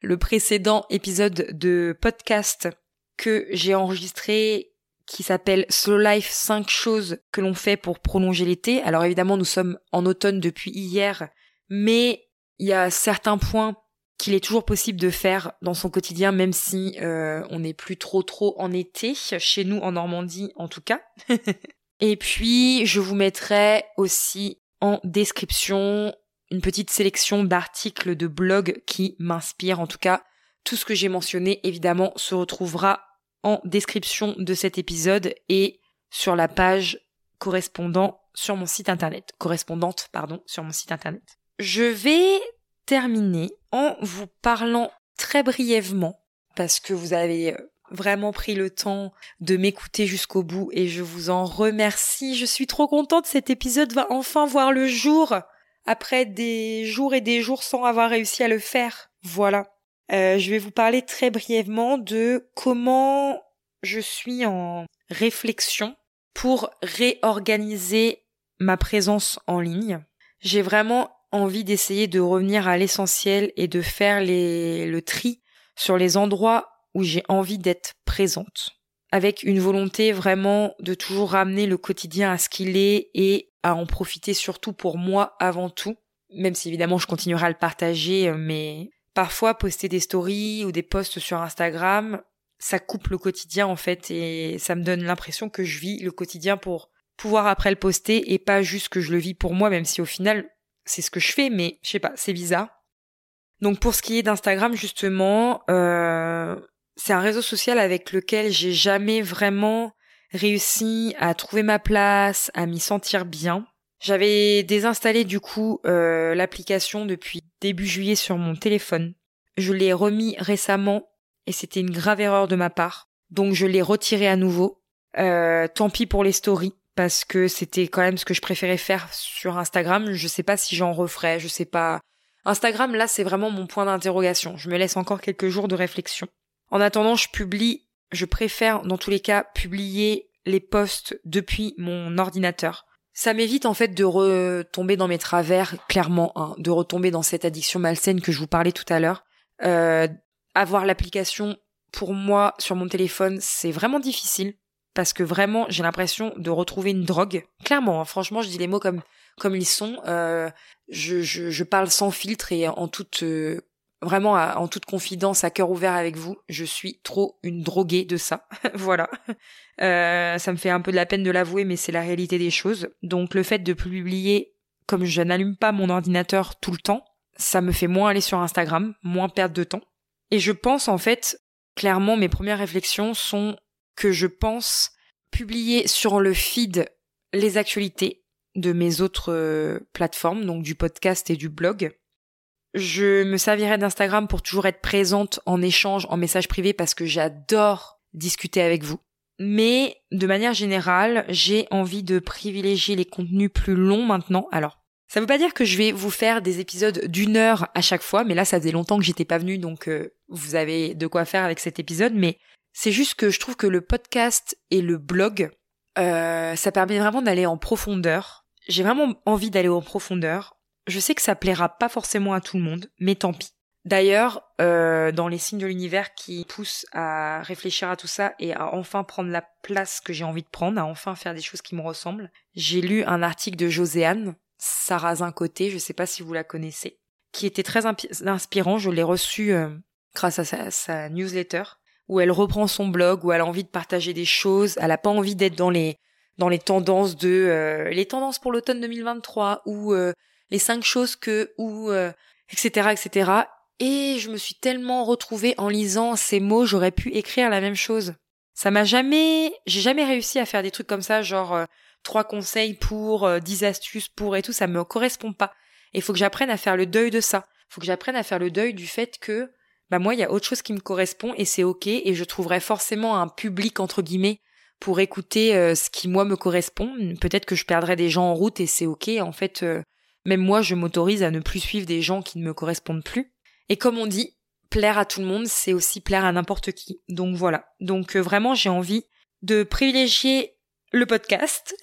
le précédent épisode de podcast que j'ai enregistré qui s'appelle Slow Life 5 choses que l'on fait pour prolonger l'été. Alors évidemment nous sommes en automne depuis hier, mais il y a certains points qu'il est toujours possible de faire dans son quotidien, même si euh, on n'est plus trop trop en été, chez nous en Normandie en tout cas. Et puis, je vous mettrai aussi en description une petite sélection d'articles de blog qui m'inspirent. En tout cas, tout ce que j'ai mentionné, évidemment, se retrouvera en description de cet épisode et sur la page correspondant sur mon site internet. Correspondante, pardon, sur mon site internet. Je vais terminer en vous parlant très brièvement, parce que vous avez euh, vraiment pris le temps de m'écouter jusqu'au bout et je vous en remercie. Je suis trop contente, cet épisode va enfin voir le jour après des jours et des jours sans avoir réussi à le faire. Voilà. Euh, je vais vous parler très brièvement de comment je suis en réflexion pour réorganiser ma présence en ligne. J'ai vraiment envie d'essayer de revenir à l'essentiel et de faire les, le tri sur les endroits où j'ai envie d'être présente, avec une volonté vraiment de toujours ramener le quotidien à ce qu'il est et à en profiter surtout pour moi avant tout, même si évidemment je continuerai à le partager, mais parfois poster des stories ou des posts sur Instagram, ça coupe le quotidien en fait et ça me donne l'impression que je vis le quotidien pour pouvoir après le poster et pas juste que je le vis pour moi, même si au final c'est ce que je fais, mais je sais pas, c'est bizarre. Donc pour ce qui est d'Instagram justement, euh, c'est un réseau social avec lequel j'ai jamais vraiment réussi à trouver ma place, à m'y sentir bien. J'avais désinstallé du coup euh, l'application depuis début juillet sur mon téléphone. Je l'ai remis récemment et c'était une grave erreur de ma part. Donc je l'ai retiré à nouveau. Euh, tant pis pour les stories parce que c'était quand même ce que je préférais faire sur Instagram. Je sais pas si j'en referais, je sais pas. Instagram, là, c'est vraiment mon point d'interrogation. Je me laisse encore quelques jours de réflexion. En attendant, je publie, je préfère dans tous les cas publier les posts depuis mon ordinateur. Ça m'évite en fait de retomber dans mes travers, clairement, hein, de retomber dans cette addiction malsaine que je vous parlais tout à l'heure. Euh, avoir l'application pour moi sur mon téléphone, c'est vraiment difficile parce que vraiment j'ai l'impression de retrouver une drogue. Clairement, hein, franchement, je dis les mots comme ils sont. Euh, je, parle sans filtre et en toute euh, vraiment en toute confidence, à cœur ouvert avec vous. Je suis trop une droguée de ça. voilà. Euh, ça me fait un peu de la peine de l'avouer, mais c'est la réalité des choses. Donc le fait de publier, comme je n'allume pas mon ordinateur tout le temps, ça me fait moins aller sur Instagram, moins perdre de temps. Et je pense en fait, clairement, mes premières réflexions sont que je pense publier sur le feed les actualités de mes autres euh, plateformes, donc du podcast et du blog. Je me servirai d'Instagram pour toujours être présente en échange, en message privé, parce que j'adore discuter avec vous. Mais de manière générale, j'ai envie de privilégier les contenus plus longs maintenant. Alors, ça veut pas dire que je vais vous faire des épisodes d'une heure à chaque fois, mais là ça faisait longtemps que j'étais pas venue, donc euh, vous avez de quoi faire avec cet épisode. Mais c'est juste que je trouve que le podcast et le blog, euh, ça permet vraiment d'aller en profondeur. J'ai vraiment envie d'aller en profondeur. Je sais que ça plaira pas forcément à tout le monde, mais tant pis. D'ailleurs, euh, dans les signes de l'univers qui poussent à réfléchir à tout ça et à enfin prendre la place que j'ai envie de prendre, à enfin faire des choses qui me ressemblent, j'ai lu un article de Joséanne, Sarrazin Côté, je sais pas si vous la connaissez, qui était très inspirant. Je l'ai reçu euh, grâce à sa, sa, newsletter, où elle reprend son blog, où elle a envie de partager des choses. Elle a pas envie d'être dans les dans les tendances de euh, les tendances pour l'automne 2023 ou euh, les cinq choses que ou etc etc. Et je me suis tellement retrouvée en lisant ces mots, j'aurais pu écrire la même chose. Ça m'a jamais, j'ai jamais réussi à faire des trucs comme ça, genre trois conseils pour, euh, dix astuces pour et tout, ça me correspond pas. Et il faut que j'apprenne à faire le deuil de ça. Faut que j'apprenne à faire le deuil du fait que, bah moi, il y a autre chose qui me correspond et c'est ok et je trouverai forcément un public entre guillemets pour écouter euh, ce qui moi me correspond. Peut-être que je perdrai des gens en route et c'est ok. En fait, euh, même moi, je m'autorise à ne plus suivre des gens qui ne me correspondent plus. Et comme on dit, plaire à tout le monde, c'est aussi plaire à n'importe qui. Donc voilà. Donc vraiment, j'ai envie de privilégier le podcast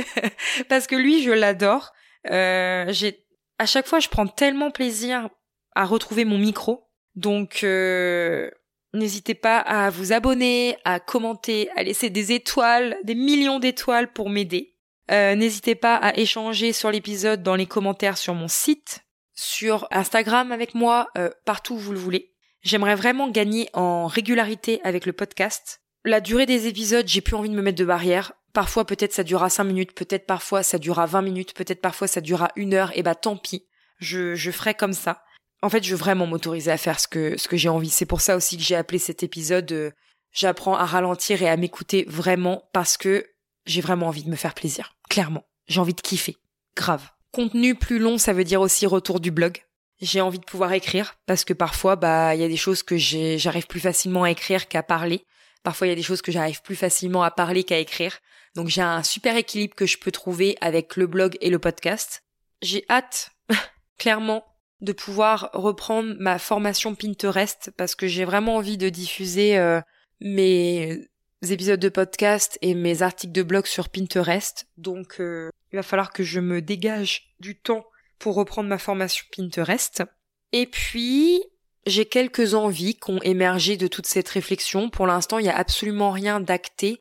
parce que lui je l'adore. Euh, j'ai à chaque fois je prends tellement plaisir à retrouver mon micro. Donc euh, n'hésitez pas à vous abonner, à commenter, à laisser des étoiles, des millions d'étoiles pour m'aider. Euh, n'hésitez pas à échanger sur l'épisode dans les commentaires sur mon site, sur Instagram avec moi, euh, partout où vous le voulez. J'aimerais vraiment gagner en régularité avec le podcast. La durée des épisodes, j'ai plus envie de me mettre de barrières. Parfois, peut-être ça durera 5 minutes, peut-être parfois ça durera 20 minutes, peut-être parfois ça durera une heure, et bah tant pis. Je, je ferai comme ça. En fait, je veux vraiment m'autoriser à faire ce que, ce que j'ai envie. C'est pour ça aussi que j'ai appelé cet épisode euh, J'apprends à ralentir et à m'écouter vraiment parce que j'ai vraiment envie de me faire plaisir. Clairement. J'ai envie de kiffer. Grave. Contenu plus long, ça veut dire aussi retour du blog. J'ai envie de pouvoir écrire parce que parfois, bah, il y a des choses que j'arrive plus facilement à écrire qu'à parler. Parfois, il y a des choses que j'arrive plus facilement à parler qu'à écrire. Donc j'ai un super équilibre que je peux trouver avec le blog et le podcast. J'ai hâte, clairement, de pouvoir reprendre ma formation Pinterest parce que j'ai vraiment envie de diffuser euh, mes épisodes de podcast et mes articles de blog sur Pinterest. Donc euh, il va falloir que je me dégage du temps pour reprendre ma formation Pinterest. Et puis j'ai quelques envies qui ont émergé de toute cette réflexion. Pour l'instant, il n'y a absolument rien d'acté.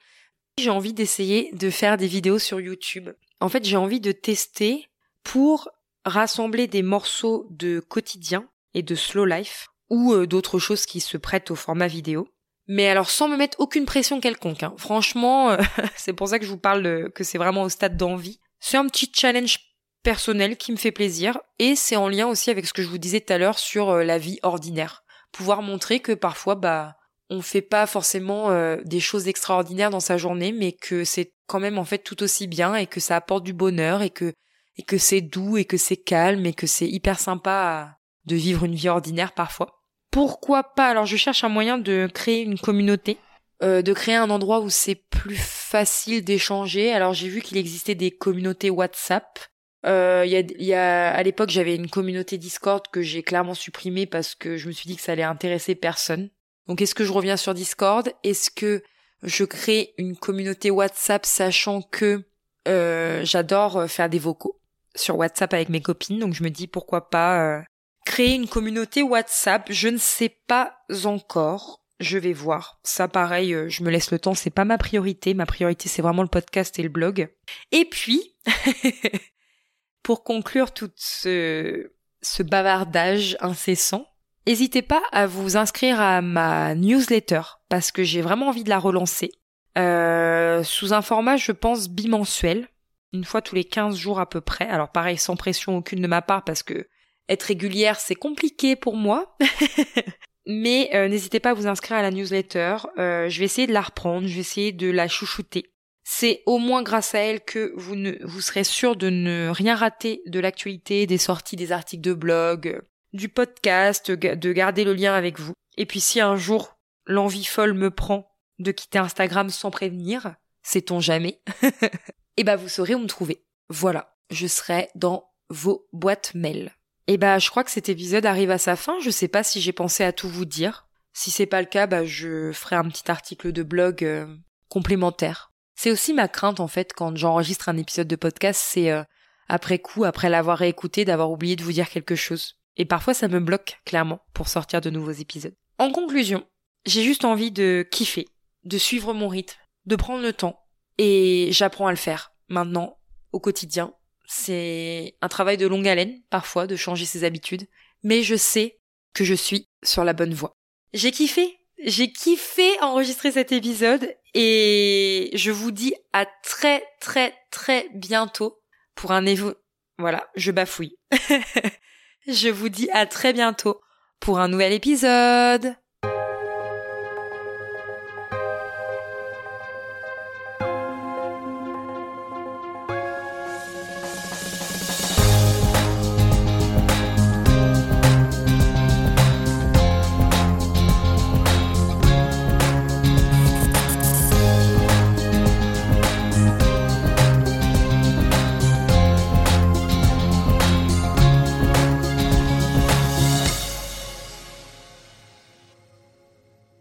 J'ai envie d'essayer de faire des vidéos sur YouTube. En fait, j'ai envie de tester pour rassembler des morceaux de quotidien et de slow life ou euh, d'autres choses qui se prêtent au format vidéo. Mais alors sans me mettre aucune pression quelconque. Hein. Franchement, euh, c'est pour ça que je vous parle que c'est vraiment au stade d'envie. C'est un petit challenge personnel qui me fait plaisir et c'est en lien aussi avec ce que je vous disais tout à l'heure sur euh, la vie ordinaire. Pouvoir montrer que parfois, bah, on fait pas forcément euh, des choses extraordinaires dans sa journée, mais que c'est quand même en fait tout aussi bien et que ça apporte du bonheur et que et que c'est doux et que c'est calme et que c'est hyper sympa de vivre une vie ordinaire parfois. Pourquoi pas? Alors je cherche un moyen de créer une communauté, euh, de créer un endroit où c'est plus facile d'échanger. Alors j'ai vu qu'il existait des communautés WhatsApp. Euh, y a, y a, à l'époque j'avais une communauté Discord que j'ai clairement supprimée parce que je me suis dit que ça allait intéresser personne. Donc est-ce que je reviens sur Discord? Est-ce que je crée une communauté WhatsApp sachant que euh, j'adore faire des vocaux? Sur WhatsApp avec mes copines, donc je me dis pourquoi pas euh, créer une communauté WhatsApp. Je ne sais pas encore. Je vais voir. Ça, pareil, euh, je me laisse le temps. C'est pas ma priorité. Ma priorité, c'est vraiment le podcast et le blog. Et puis, pour conclure tout ce, ce bavardage incessant, n'hésitez pas à vous inscrire à ma newsletter parce que j'ai vraiment envie de la relancer. Euh, sous un format, je pense, bimensuel. Une fois tous les 15 jours à peu près. Alors pareil, sans pression aucune de ma part parce que être régulière, c'est compliqué pour moi. Mais euh, n'hésitez pas à vous inscrire à la newsletter. Euh, je vais essayer de la reprendre, je vais essayer de la chouchouter. C'est au moins grâce à elle que vous ne vous serez sûr de ne rien rater de l'actualité, des sorties, des articles de blog, du podcast, de garder le lien avec vous. Et puis si un jour l'envie folle me prend de quitter Instagram sans prévenir, sait-on jamais, et eh bah vous saurez où me trouver. Voilà, je serai dans vos boîtes mail. Et eh bah je crois que cet épisode arrive à sa fin, je sais pas si j'ai pensé à tout vous dire. Si c'est pas le cas, bah je ferai un petit article de blog euh, complémentaire. C'est aussi ma crainte en fait quand j'enregistre un épisode de podcast, c'est euh, après coup, après l'avoir réécouté, d'avoir oublié de vous dire quelque chose. Et parfois ça me bloque clairement pour sortir de nouveaux épisodes. En conclusion, j'ai juste envie de kiffer, de suivre mon rythme, de prendre le temps. Et j'apprends à le faire maintenant, au quotidien. C'est un travail de longue haleine, parfois, de changer ses habitudes. Mais je sais que je suis sur la bonne voie. J'ai kiffé. J'ai kiffé enregistrer cet épisode et je vous dis à très très très bientôt pour un évo... Voilà, je bafouille. je vous dis à très bientôt pour un nouvel épisode.